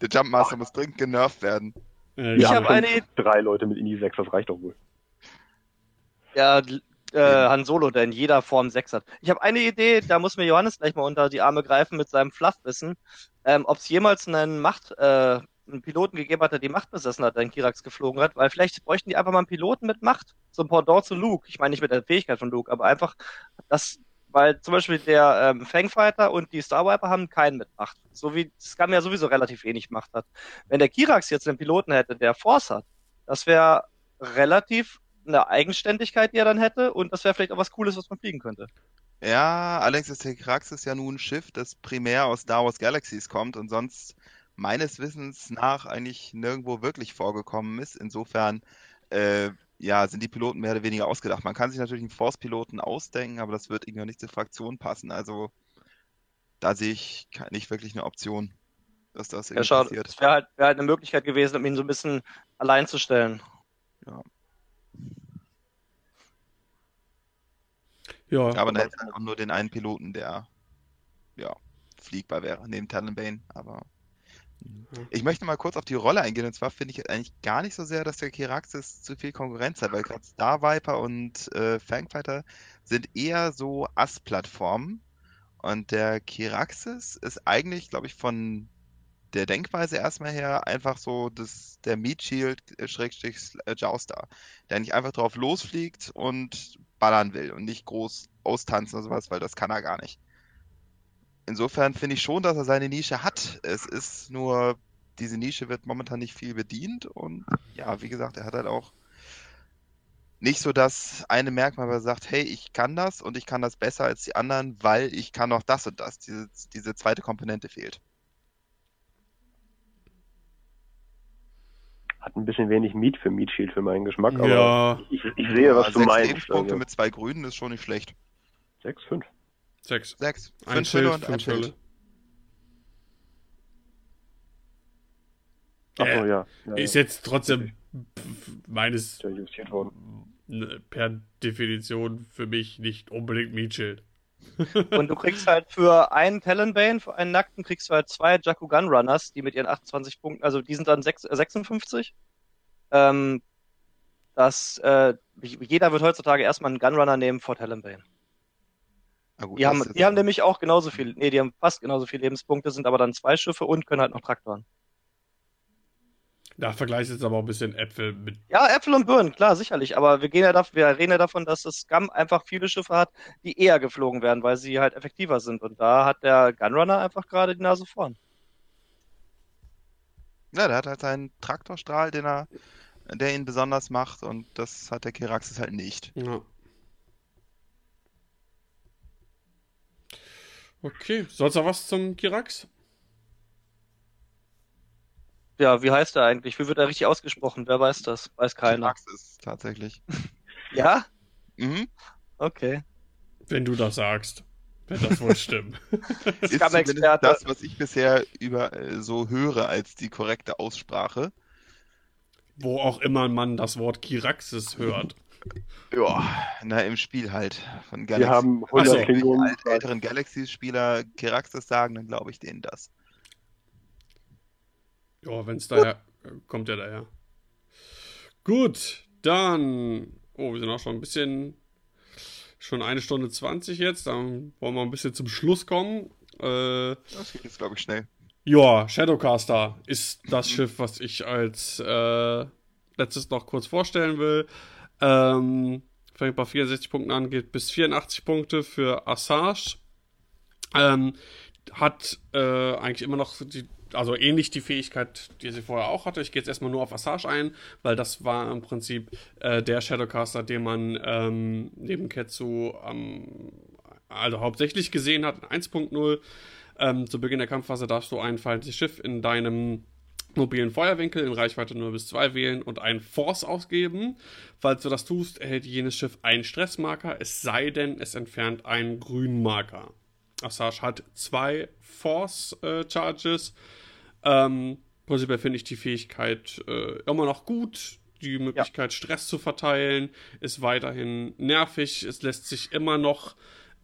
Der Jumpmaster muss dringend genervt werden. Ich Wir hab haben eine- drei Leute mit Indie 6, das reicht doch wohl. Ja, äh, Han Solo, der in jeder Form Sechs hat. Ich habe eine Idee, da muss mir Johannes gleich mal unter die Arme greifen mit seinem Fluffwissen. Ähm, Ob es jemals einen Macht, äh, einen Piloten gegeben hat, der die Macht besessen hat, der in Kirax geflogen hat, weil vielleicht bräuchten die einfach mal einen Piloten mit Macht. So ein Pendant zu Luke. Ich meine nicht mit der Fähigkeit von Luke, aber einfach das, weil zum Beispiel der ähm, Fangfighter und die Star Viper haben keinen mit Macht. So wie Scum ja sowieso relativ wenig Macht hat. Wenn der Kirax jetzt einen Piloten hätte, der Force hat, das wäre relativ eine Eigenständigkeit, die er dann hätte, und das wäre vielleicht auch was Cooles, was man fliegen könnte. Ja, allerdings ist der Kraxis ja nun ein Schiff, das primär aus Star Wars Galaxies kommt und sonst meines Wissens nach eigentlich nirgendwo wirklich vorgekommen ist. Insofern, äh, ja, sind die Piloten mehr oder weniger ausgedacht. Man kann sich natürlich einen Force-Piloten ausdenken, aber das wird irgendwie nicht zur Fraktion passen. Also da sehe ich nicht wirklich eine Option, dass das Ja, irgendwie schade. passiert. Das wäre halt, wär halt eine Möglichkeit gewesen, um ihn so ein bisschen allein zu stellen. ja, Aber dann hätte er auch nur den einen Piloten, der ja fliegbar wäre, neben Talonbane. Aber Ja. ich möchte mal kurz auf die Rolle eingehen. Und zwar finde ich eigentlich gar nicht so sehr, dass der Kiraxis zu viel Konkurrenz hat, weil gerade Star Viper und äh, Fangfighter sind eher so Ass-Plattformen. Und der Kiraxis ist eigentlich, glaube ich, von der Denkweise erstmal her einfach so das, der Meat Shield äh, Schrägstrich äh, Jouster, der nicht einfach drauf losfliegt und ballern will und nicht groß austanzen oder sowas, weil das kann er gar nicht. Insofern finde ich schon, dass er seine Nische hat. Es ist nur, diese Nische wird momentan nicht viel bedient und ja, wie gesagt, er hat halt auch nicht so das eine Merkmal, wo er sagt, hey, ich kann das und ich kann das besser als die anderen, weil ich kann noch das und das. Diese, diese zweite Komponente fehlt. Hat ein bisschen wenig Meat für Meat Shield für meinen Geschmack, aber ja, ich, ich sehe, was Ja, du sechs meinst. Lebenspunkte Also, mit zwei Grünen ist schon nicht schlecht. sechs, fünf. sechs. Sechs. Ein Fünf Schild, und ein fünf Schild. Hülle. Ach Äh, so, ja. ja, Ist ja. jetzt trotzdem meines ne, per Definition für mich nicht unbedingt Meatschild. Und du kriegst halt für einen Talonbane, für einen Nackten, kriegst du halt zwei Jakku Gunrunners, die mit ihren 28 Punkten, also die sind dann sechs, äh, 56. Ähm, das, äh, jeder wird heutzutage erstmal einen Gunrunner nehmen vor Talonbane. Gut, Die haben, die haben nämlich auch genauso viel, nee, die haben fast genauso viele Lebenspunkte, sind aber dann zwei Schiffe und können halt noch Traktoren. Da vergleichst du jetzt aber auch ein bisschen Äpfel mit. Ja, Äpfel und Birnen, klar, sicherlich. Aber wir gehen ja davon, wir reden ja davon, dass das Scum einfach viele Schiffe hat, die eher geflogen werden, weil sie halt effektiver sind. Und da hat der Gunrunner einfach gerade die Nase vorn. Ja, der hat halt seinen Traktorstrahl, den er, der ihn besonders macht und das hat der Kiraxis halt nicht. Ja. Okay, sonst noch was zum Kirax? Ja, wie heißt er eigentlich? Wie wird er richtig ausgesprochen? Wer weiß das? Weiß keiner. Kiraxis tatsächlich. Ja? Mhm. Okay. Wenn du das sagst, wird das wohl stimmen. Ist das, was ich bisher über äh, so höre als die korrekte Aussprache. Wo auch immer man das Wort Kiraxis hört. Ja, na im Spiel halt von Wir Galaxy. haben Ach so. 100 Klingonen. Alt, älteren Galaxy-Spieler Kiraxis sagen, dann glaube ich denen das. Ja, wenn es daher kommt, ja daher. Gut, dann. Oh, wir sind auch schon ein bisschen. Schon eine Stunde 20 jetzt. Dann wollen wir ein bisschen zum Schluss kommen. Äh, Das geht jetzt, glaube ich, schnell. ja, Shadowcaster ist das Schiff, was ich als äh, letztes noch kurz vorstellen will. Ähm, fängt bei 64 Punkten an, geht bis 84 Punkte für Assage. Ähm, hat äh, eigentlich immer noch die, also ähnlich die Fähigkeit, die sie vorher auch hatte. Ich gehe jetzt erstmal nur auf Assage ein, weil das war im Prinzip äh, der Shadowcaster, den man ähm, neben Ketsu ähm, also hauptsächlich gesehen hat in 1.0. Ähm, zu Beginn der Kampfphase darfst du ein feindliches Schiff in deinem mobilen Feuerwinkel in Reichweite 0 bis 2 wählen und einen Force ausgeben. Falls du das tust, erhält jenes Schiff einen Stressmarker, es sei denn, es entfernt einen grünen Marker. Assage hat zwei Force äh, Charges. Ähm, prinzipiell finde ich die Fähigkeit äh, immer noch gut. die Möglichkeit, ja. Stress zu verteilen, ist weiterhin nervig. Es lässt sich immer noch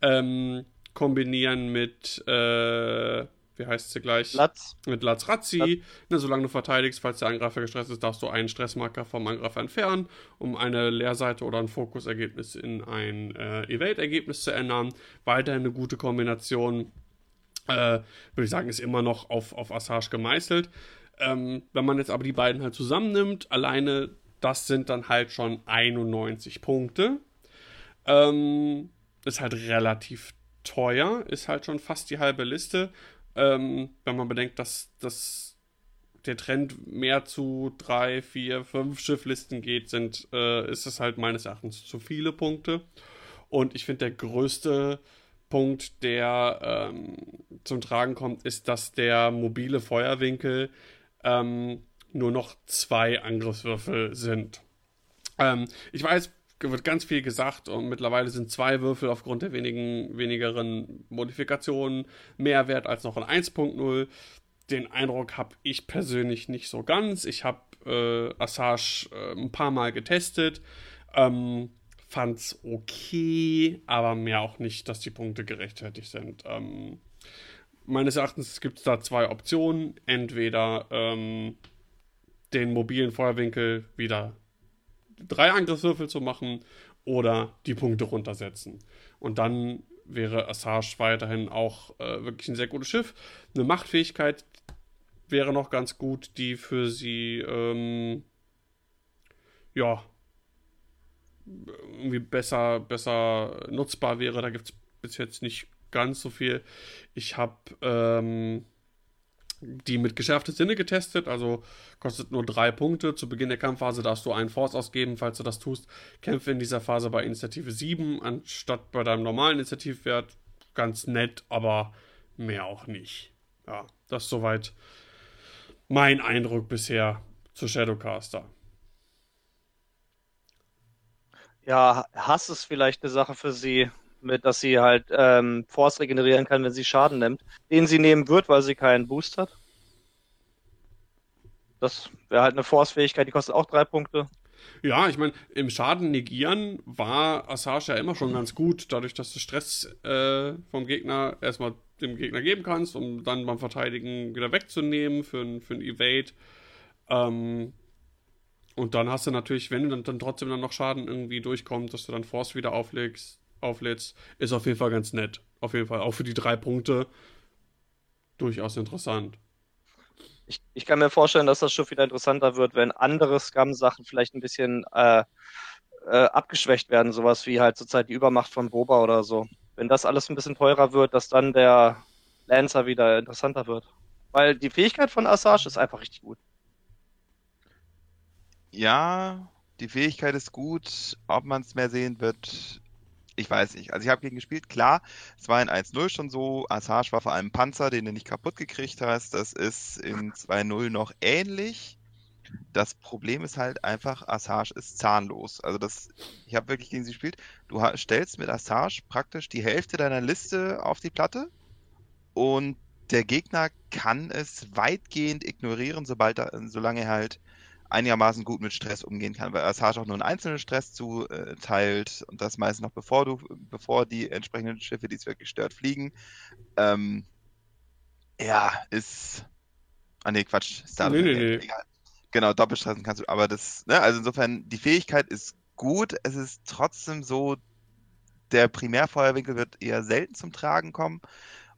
ähm, kombinieren mit, äh, wie heißt sie gleich? Latz. Mit Latz Razzi. Ne, solange du verteidigst, falls der Angreifer gestresst ist, darfst du einen Stressmarker vom Angreifer entfernen, um eine Leerseite oder ein Fokusergebnis in ein äh, Evade-Ergebnis zu ändern. Weiterhin eine gute Kombination. Äh, würde ich sagen, ist immer noch auf, auf Assage gemeißelt. Ähm, wenn man jetzt aber die beiden halt zusammennimmt, alleine das sind dann halt schon 91 Punkte. Ähm, ist halt relativ teuer, ist halt schon fast die halbe Liste. Ähm, wenn man bedenkt, dass, dass der Trend mehr zu drei, vier, fünf Schifflisten geht, sind, äh, ist es halt meines Erachtens zu viele Punkte. Und ich finde, der größte Punkt, der ähm, zum Tragen kommt, ist, dass der mobile Feuerwinkel ähm, nur noch zwei Angriffswürfel sind. Ähm, ich weiß, wird ganz viel gesagt und mittlerweile sind zwei Würfel aufgrund der wenigen, wenigeren Modifikationen mehr wert als noch ein 1.0. Den Eindruck habe ich persönlich nicht so ganz. Ich habe äh, Assage äh, ein paar Mal getestet. Ähm, fand's okay, aber mehr auch nicht, dass die Punkte gerechtfertigt sind. Ähm, meines Erachtens gibt es da zwei Optionen. Entweder ähm, den mobilen Feuerwinkel wieder drei Angriffswürfel zu machen oder die Punkte runtersetzen. Und dann wäre Assage weiterhin auch äh, wirklich ein sehr gutes Schiff. Eine Machtfähigkeit wäre noch ganz gut, die für sie ähm, ja irgendwie besser, besser nutzbar wäre. Da gibt es bis jetzt nicht ganz so viel. Ich habe ähm, die mit geschärfte Sinne getestet, also kostet nur drei Punkte. Zu Beginn der Kampfphase darfst du einen Force ausgeben, falls du das tust. Kämpfe in dieser Phase bei Initiative 7 anstatt bei deinem normalen Initiativwert. Ganz nett, aber mehr auch nicht. Ja, das ist soweit mein Eindruck bisher zu Shadowcaster. Ja, Hass ist vielleicht eine Sache für sie, mit, dass sie halt ähm, Force regenerieren kann, wenn sie Schaden nimmt, den sie nehmen wird, weil sie keinen Boost hat. Das wäre halt eine Force-Fähigkeit, die kostet auch drei Punkte. Ja, ich meine, im Schaden negieren war Assage ja immer schon ganz gut, dadurch, dass du Stress äh, vom Gegner erstmal dem Gegner geben kannst, um dann beim Verteidigen wieder wegzunehmen für ein, für ein Evade. Ähm, und dann hast du natürlich, wenn du dann, dann trotzdem dann noch Schaden irgendwie durchkommt, dass du dann Force wieder auflegst, auflädst, ist auf jeden Fall ganz nett. Auf jeden Fall. Auch für die drei Punkte durchaus interessant. Ich, ich kann mir vorstellen, dass das schon wieder interessanter wird, wenn andere Scum-Sachen vielleicht ein bisschen äh, äh, abgeschwächt werden, sowas wie halt zurzeit die Übermacht von Boba oder so. Wenn das alles ein bisschen teurer wird, dass dann der Lancer wieder interessanter wird. Weil die Fähigkeit von Assage ist einfach richtig gut. Ja, die Fähigkeit ist gut. Ob man es mehr sehen wird, ich weiß nicht. Also ich habe gegen gespielt, klar, es war in 1-0 schon so, Assage war vor allem Panzer, den du nicht kaputt gekriegt hast. Das ist in 2-0 noch ähnlich. Das Problem ist halt einfach, Assage ist zahnlos. Also das, ich habe wirklich gegen sie gespielt. Du stellst mit Assage praktisch die Hälfte deiner Liste auf die Platte und der Gegner kann es weitgehend ignorieren, sobald er, solange er halt einigermaßen gut mit Stress umgehen kann, weil Assage auch nur einen einzelnen Stress zuteilt und das meist noch bevor du, bevor die entsprechenden Schiffe, die es wirklich stört, fliegen. Ähm, ja, ist. Ah nee, Quatsch. Star nee, nee, nee. Egal. Genau, Doppelstressen kannst du, aber das, ne, also insofern, die Fähigkeit ist gut, es ist trotzdem so, der Primärfeuerwinkel wird eher selten zum Tragen kommen.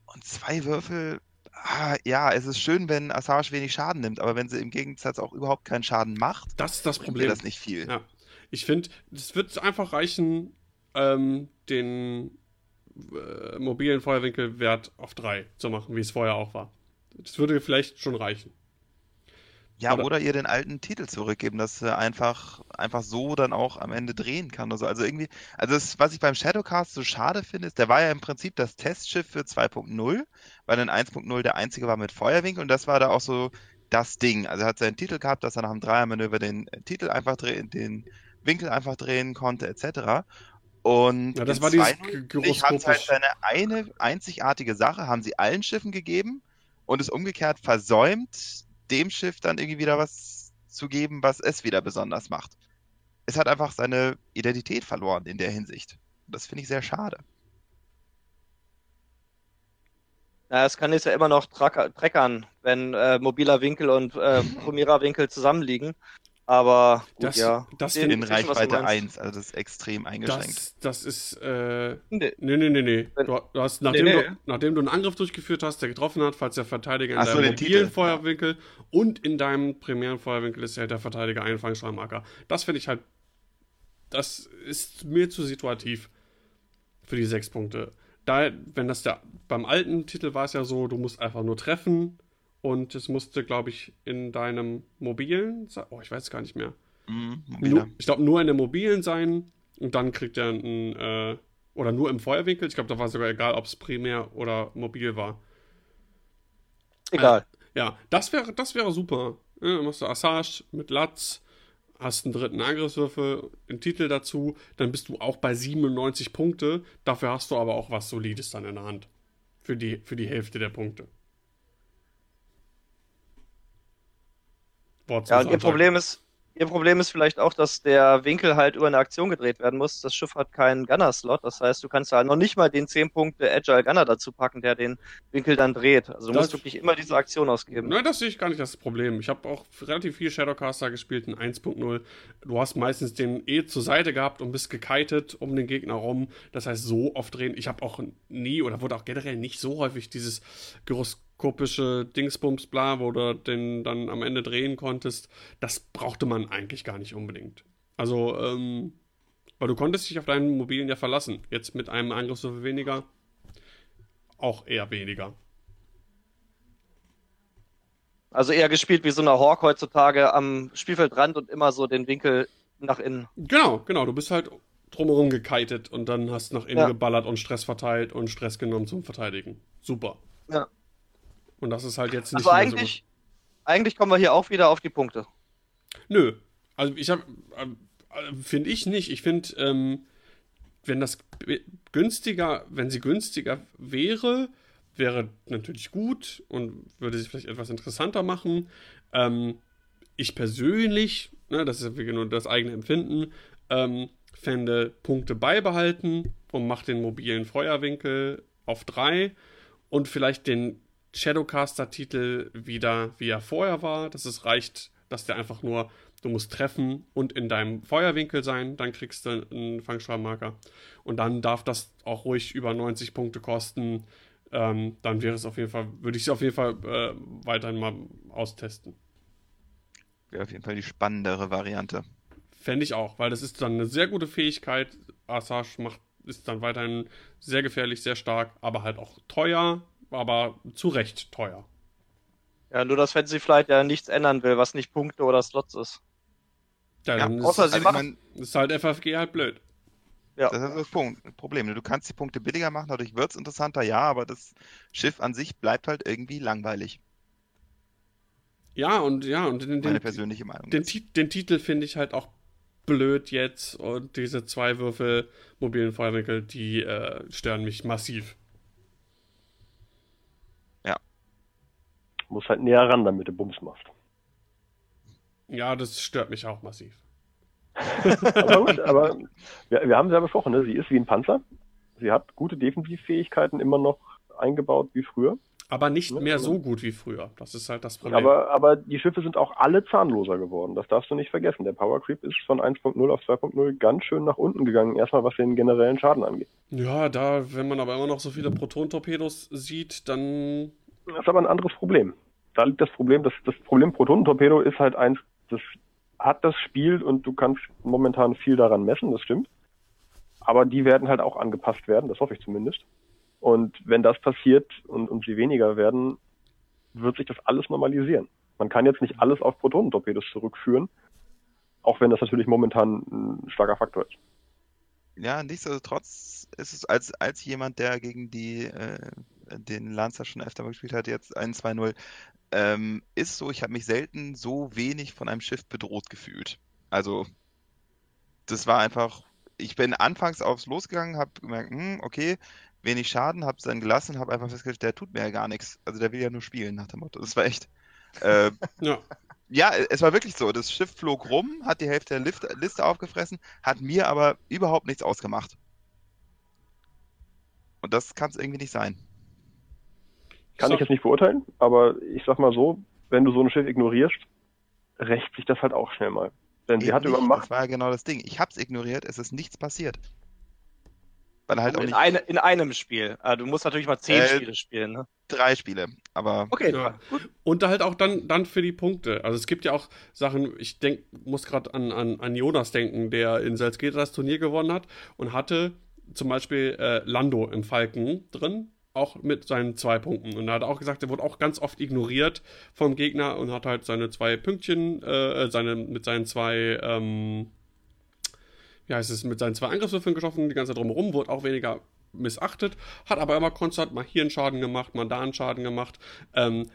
Und zwei Würfel Ah, ja, es ist schön, wenn Assage wenig Schaden nimmt, aber wenn sie im Gegensatz auch überhaupt keinen Schaden macht, das ist das Problem. das nicht viel. Ja. Ich finde, es wird einfach reichen, ähm, den äh, mobilen Feuerwinkelwert auf 3 zu machen, wie es vorher auch war. Das würde vielleicht schon reichen. Ja, oder, oder, ihr den alten Titel zurückgeben, dass er einfach, einfach so dann auch am Ende drehen kann. Also, also irgendwie, also das, was ich beim Shadowcast so schade finde, ist, der war ja im Prinzip das Testschiff für 2.0, weil dann 1.0 der einzige war mit Feuerwinkel und das war da auch so das Ding. Also er hat seinen Titel gehabt, dass er nach dem Dreiermanöver den Titel einfach drehen, den Winkel einfach drehen konnte, etc. Und ja, das war dieses hat halt seine eine einzigartige Sache, haben sie allen Schiffen gegeben und es umgekehrt versäumt, dem Schiff dann irgendwie wieder was zu geben, was es wieder besonders macht. Es hat einfach seine Identität verloren in der Hinsicht. Das finde ich sehr schade. Na, es kann jetzt ja immer noch treckern, wenn äh, mobiler Winkel und äh, primärer Winkel zusammenliegen. Aber gut, Das, ja. das In du Reichweite meinst. 1, also das ist extrem eingeschränkt. Das, das ist, äh, Nee. nee, nee, nee, nee. Du, du hast, nachdem, nee. Du, nachdem du einen Angriff durchgeführt hast, der getroffen hat, falls der Verteidiger in Ach so, deinem den mobilen Titel. Feuerwinkel und in deinem primären Feuerwinkel ist ja der Verteidiger ein Fangschreimarker. Das finde ich halt, das ist mir zu situativ für die sechs Punkte. Da, wenn das der, beim alten Titel war es ja so, du musst einfach nur treffen und es musste, glaube ich, in deinem mobilen, oh, ich weiß gar nicht mehr. Mhm, Nur, ich glaube, nur in der mobilen sein und dann kriegt er einen, äh, oder nur im Feuerwinkel. Ich glaube, da war es sogar egal, ob es primär oder mobil war. Egal. Ja, das wäre, das wäre super. Ja, machst du Assage mit Latz, hast einen dritten Angriffswürfel, einen Titel dazu, dann bist du auch bei 97 Punkte. Dafür hast du aber auch was Solides dann in der Hand. Für die, für die Hälfte der Punkte. Wort Ja, und ihr. Problem ist, ihr Problem ist vielleicht auch, dass der Winkel halt über eine Aktion gedreht werden muss. Das Schiff hat keinen Gunner-Slot. Das heißt, du kannst halt noch nicht mal den 10 Punkte Agile Gunner dazu packen, der den Winkel dann dreht. Also du Das- musst wirklich immer diese Aktion ausgeben. Nein, das sehe ich gar nicht das Problem. Ich habe auch relativ viel Shadowcaster gespielt in 1.0. Du hast meistens den eh zur Seite gehabt und bist gekitet um den Gegner rum. Das heißt, so oft drehen. Ich habe auch nie oder wurde auch generell nicht so häufig dieses gyroskopische Dingsbums bla, wo du den dann am Ende drehen konntest. Das brauchte man eigentlich gar nicht unbedingt. Also, ähm, weil du konntest dich auf deinen Mobilen ja verlassen. Jetzt mit einem Angriffswürfel weniger. Auch eher weniger. Also eher gespielt wie so eine Hawk heutzutage am Spielfeldrand und immer so den Winkel nach innen. Genau, genau. Du bist halt drumherum gekitet und dann hast nach innen Ja. geballert und Stress verteilt und Stress genommen zum Verteidigen. Super. Ja. Und das ist halt jetzt nicht Also eigentlich, eigentlich kommen wir hier auch wieder auf die Punkte. so. Nö. Also ich habe, äh, finde ich nicht. Ich finde, ähm, wenn das günstiger, wenn sie günstiger wäre, wäre natürlich gut und würde sich vielleicht etwas interessanter machen. Ähm, ich persönlich, ne, das ist nur das eigene Empfinden, ähm, fände Punkte beibehalten und macht den mobilen Feuerwinkel auf drei und vielleicht den Shadowcaster-Titel wieder, wie er vorher war, dass es reicht, dass der einfach nur, du musst treffen und in deinem Feuerwinkel sein, dann kriegst du einen Fangschreimarker. Und dann darf das auch ruhig über 90 Punkte kosten. Ähm, dann wäre es auf jeden Fall, würde ich es auf jeden Fall äh, weiterhin mal austesten. Wäre auf jeden Fall die spannendere Variante. Fände ich auch, weil das ist dann eine sehr gute Fähigkeit. Assage macht, ist dann weiterhin sehr gefährlich, sehr stark, aber halt auch teuer, aber zu Recht teuer. Ja, nur dass Fantasy Flight ja nichts ändern will, was nicht Punkte oder Slots ist. Ja, Ja, dann ist, außer sie Also ich machen- mein, ist halt FFG halt blöd. Ja. das ist das Punkt, Problem. Du kannst die Punkte billiger machen, dadurch wird es interessanter, ja, aber das Schiff an sich bleibt halt irgendwie langweilig. Ja, und ja, und den, Meine den, persönliche Meinung. den. Ti- den Titel finde ich halt auch blöd jetzt und diese zwei Würfel mobilen Feuerwinkel, die äh, stören mich massiv. Muss halt näher ran, damit du Bums machst. Ja, das stört mich auch massiv. Aber gut, aber wir, wir haben sie ja besprochen, ne? sie ist wie ein Panzer. Sie hat gute Defensivfähigkeiten immer noch eingebaut wie früher. Aber nicht Ja, mehr so gut wie früher. Das ist halt das Problem. Aber, aber die Schiffe sind auch alle zahnloser geworden. Das darfst du nicht vergessen. Der Power Creep ist von 1.0 auf 2.0 ganz schön nach unten gegangen. Erstmal was den generellen Schaden angeht. ja, da, wenn man aber immer noch so viele Proton-Torpedos sieht, dann Das ist aber ein anderes Problem. Da liegt das Problem, das, das Problem Protonentorpedo ist halt eins, das hat das Spiel und du kannst momentan viel daran messen, das stimmt. Aber die werden halt auch angepasst werden, das hoffe ich zumindest. Und wenn das passiert und, und sie weniger werden, wird sich das alles normalisieren. Man kann jetzt nicht alles auf Protonentorpedos zurückführen, auch wenn das natürlich momentan ein starker Faktor ist. Ja, nichtsdestotrotz ist es als, als jemand, der gegen die, äh, den Lancer schon öfter mal gespielt hat, jetzt 1-2-0, ähm, ist so, ich habe mich selten so wenig von einem Schiff bedroht gefühlt. Also, das war einfach, ich bin anfangs aufs losgegangen, habe gemerkt, hm, okay, wenig Schaden, habe es dann gelassen, habe einfach festgestellt, der tut mir ja gar nichts. Also der will ja nur spielen, nach dem Motto. Das war echt, äh, ja. ja, es war wirklich so. Das Schiff flog rum, hat die Hälfte der Lift Liste aufgefressen, hat mir aber überhaupt nichts ausgemacht. Und das kann es irgendwie nicht sein. Kann So. ich jetzt nicht beurteilen, aber ich sag mal so, wenn du so ein Schiff ignorierst, rächt sich das halt auch schnell mal. Denn sie Eben hat nicht. übermacht, Das war ja genau das Ding. Ich hab's ignoriert, es ist nichts passiert. Weil er halt auch in, nicht eine, in einem Spiel. Ah, du musst natürlich mal zehn Äh, Spiele spielen. Ne? drei Spiele. Aber Okay, Ja. gut. Und halt auch dann, dann für die Punkte. Also es gibt ja auch Sachen, ich denk, muss gerade an, an, an Jonas denken, der in Salzgitter das Turnier gewonnen hat und hatte zum Beispiel äh, Lando im Falken drin, auch mit seinen zwei Punkten. Und er hat auch gesagt, er wurde auch ganz oft ignoriert vom Gegner und hat halt seine zwei Pünktchen, äh, seine, mit seinen zwei, ähm, wie heißt es, mit seinen zwei Angriffswürfeln geschossen, die ganze Zeit drumherum, wurde auch weniger missachtet, hat aber immer konstant mal hier einen Schaden gemacht, mal da einen Schaden gemacht. Ähm,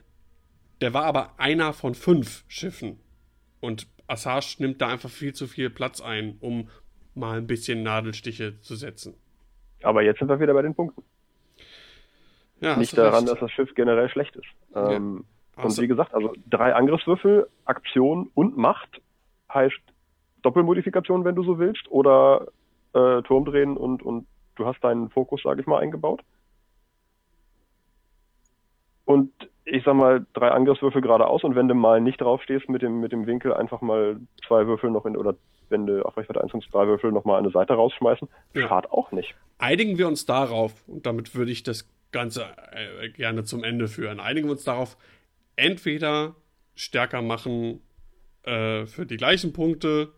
der war aber einer von fünf Schiffen. Und Assage nimmt da einfach viel zu viel Platz ein, um mal ein bisschen Nadelstiche zu setzen. aber jetzt sind wir wieder bei den Punkten. Ja, nicht daran, recht. dass das Schiff generell schlecht ist. Ja. Ähm, Hast und wie gesagt, also drei Angriffswürfel, Aktion und Macht heißt Doppelmodifikation, wenn du so willst, oder äh, Turm drehen und, und du hast deinen Fokus, sage ich mal, eingebaut. Und ich sag mal, drei Angriffswürfel geradeaus und wenn du mal nicht draufstehst mit dem, mit dem Winkel, einfach mal zwei Würfel noch in, oder wenn du auf Reichweite 1 und 2 Würfel noch mal an eine Seite rausschmeißen, Ja. schadet auch nicht. Einigen wir uns darauf, und damit würde ich das Ganze äh, gerne zum Ende führen, einigen wir uns darauf, entweder stärker machen äh, für die gleichen Punkte,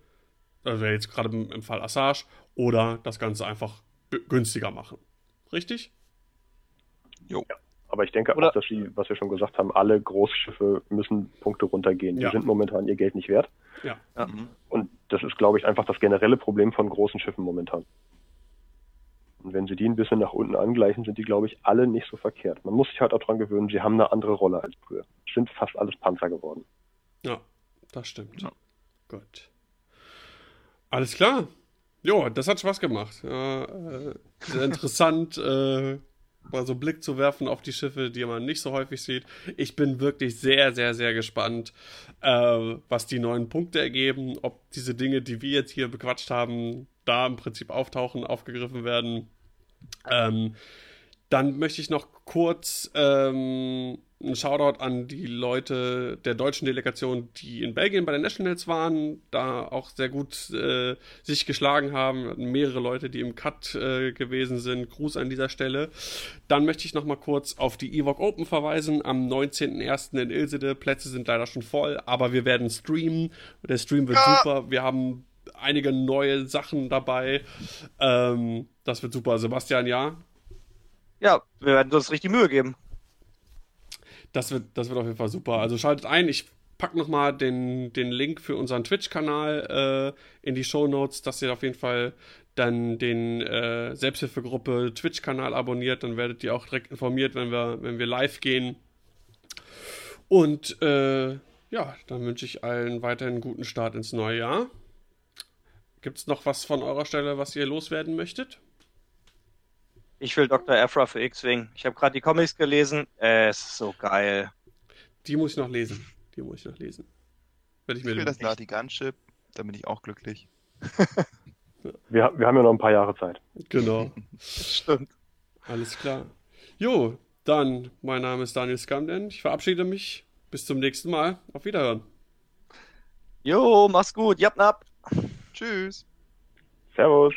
also jetzt gerade im, im Fall Assage, oder das Ganze einfach günstiger machen. Richtig? Aber ich denke Oder- auch, dass sie, was wir schon gesagt haben, alle Großschiffe müssen Punkte runtergehen. Ja. Die sind momentan ihr Geld nicht wert. Ja. Mhm. Und das ist, glaube ich, einfach das generelle Problem von großen Schiffen momentan. Und wenn sie die ein bisschen nach unten angleichen, sind die, glaube ich, alle nicht so verkehrt. Man muss sich halt auch dran gewöhnen, sie haben eine andere Rolle als früher. Sind fast alles Panzer geworden. Ja, das stimmt. Ja. Gut. Alles klar. Jo, das hat Spaß gemacht. Ja, äh, sehr interessant, äh, mal so einen Blick zu werfen auf die Schiffe, die man nicht so häufig sieht. Ich bin wirklich sehr, sehr, sehr gespannt, äh, was die neuen Punkte ergeben, ob diese Dinge, die wir jetzt hier bequatscht haben, da im Prinzip auftauchen, aufgegriffen werden. Ähm, dann möchte ich noch kurz ähm, einen Shoutout an die Leute der deutschen Delegation, die in Belgien bei den Nationals waren, da auch sehr gut äh, sich geschlagen haben. Mehrere Leute, die im Cut äh, gewesen sind. Gruß an dieser Stelle. Dann möchte ich noch mal kurz auf die Evoc Open verweisen. Am 19.01. in Ilsede. Plätze sind leider schon voll, aber wir werden streamen. Der Stream wird Ja. super. Wir haben einige neue Sachen dabei. Ähm, das wird super. Sebastian, ja? Ja, wir werden uns richtig Mühe geben. Das wird, das wird auf jeden Fall super. Also schaltet ein. Ich pack noch mal den, den Link für unseren Twitch-Kanal äh, in die Show Notes, dass ihr auf jeden Fall dann den äh, Selbsthilfegruppe Twitch-Kanal abonniert. Dann werdet ihr auch direkt informiert, wenn wir, wenn wir live gehen. Und äh, ja, dann wünsche ich allen weiterhin einen guten Start ins neue Jahr. Gibt es noch was von eurer Stelle, was ihr loswerden möchtet? Ich will Dr. Afra für X-Wing. Ich habe gerade die Comics gelesen. Äh, es ist so geil. Die muss ich noch lesen. Die muss ich noch lesen. Werde ich mir Ich will das Lati Gunship, da bin ich auch glücklich. Wir, wir haben ja noch ein paar Jahre Zeit. Genau. Stimmt. Alles klar. Jo, dann, mein Name ist Daniel Skamden. Ich verabschiede mich. Bis zum nächsten Mal. Auf Wiederhören. Jo, mach's gut. Jap, nap. Tschüss. Servus.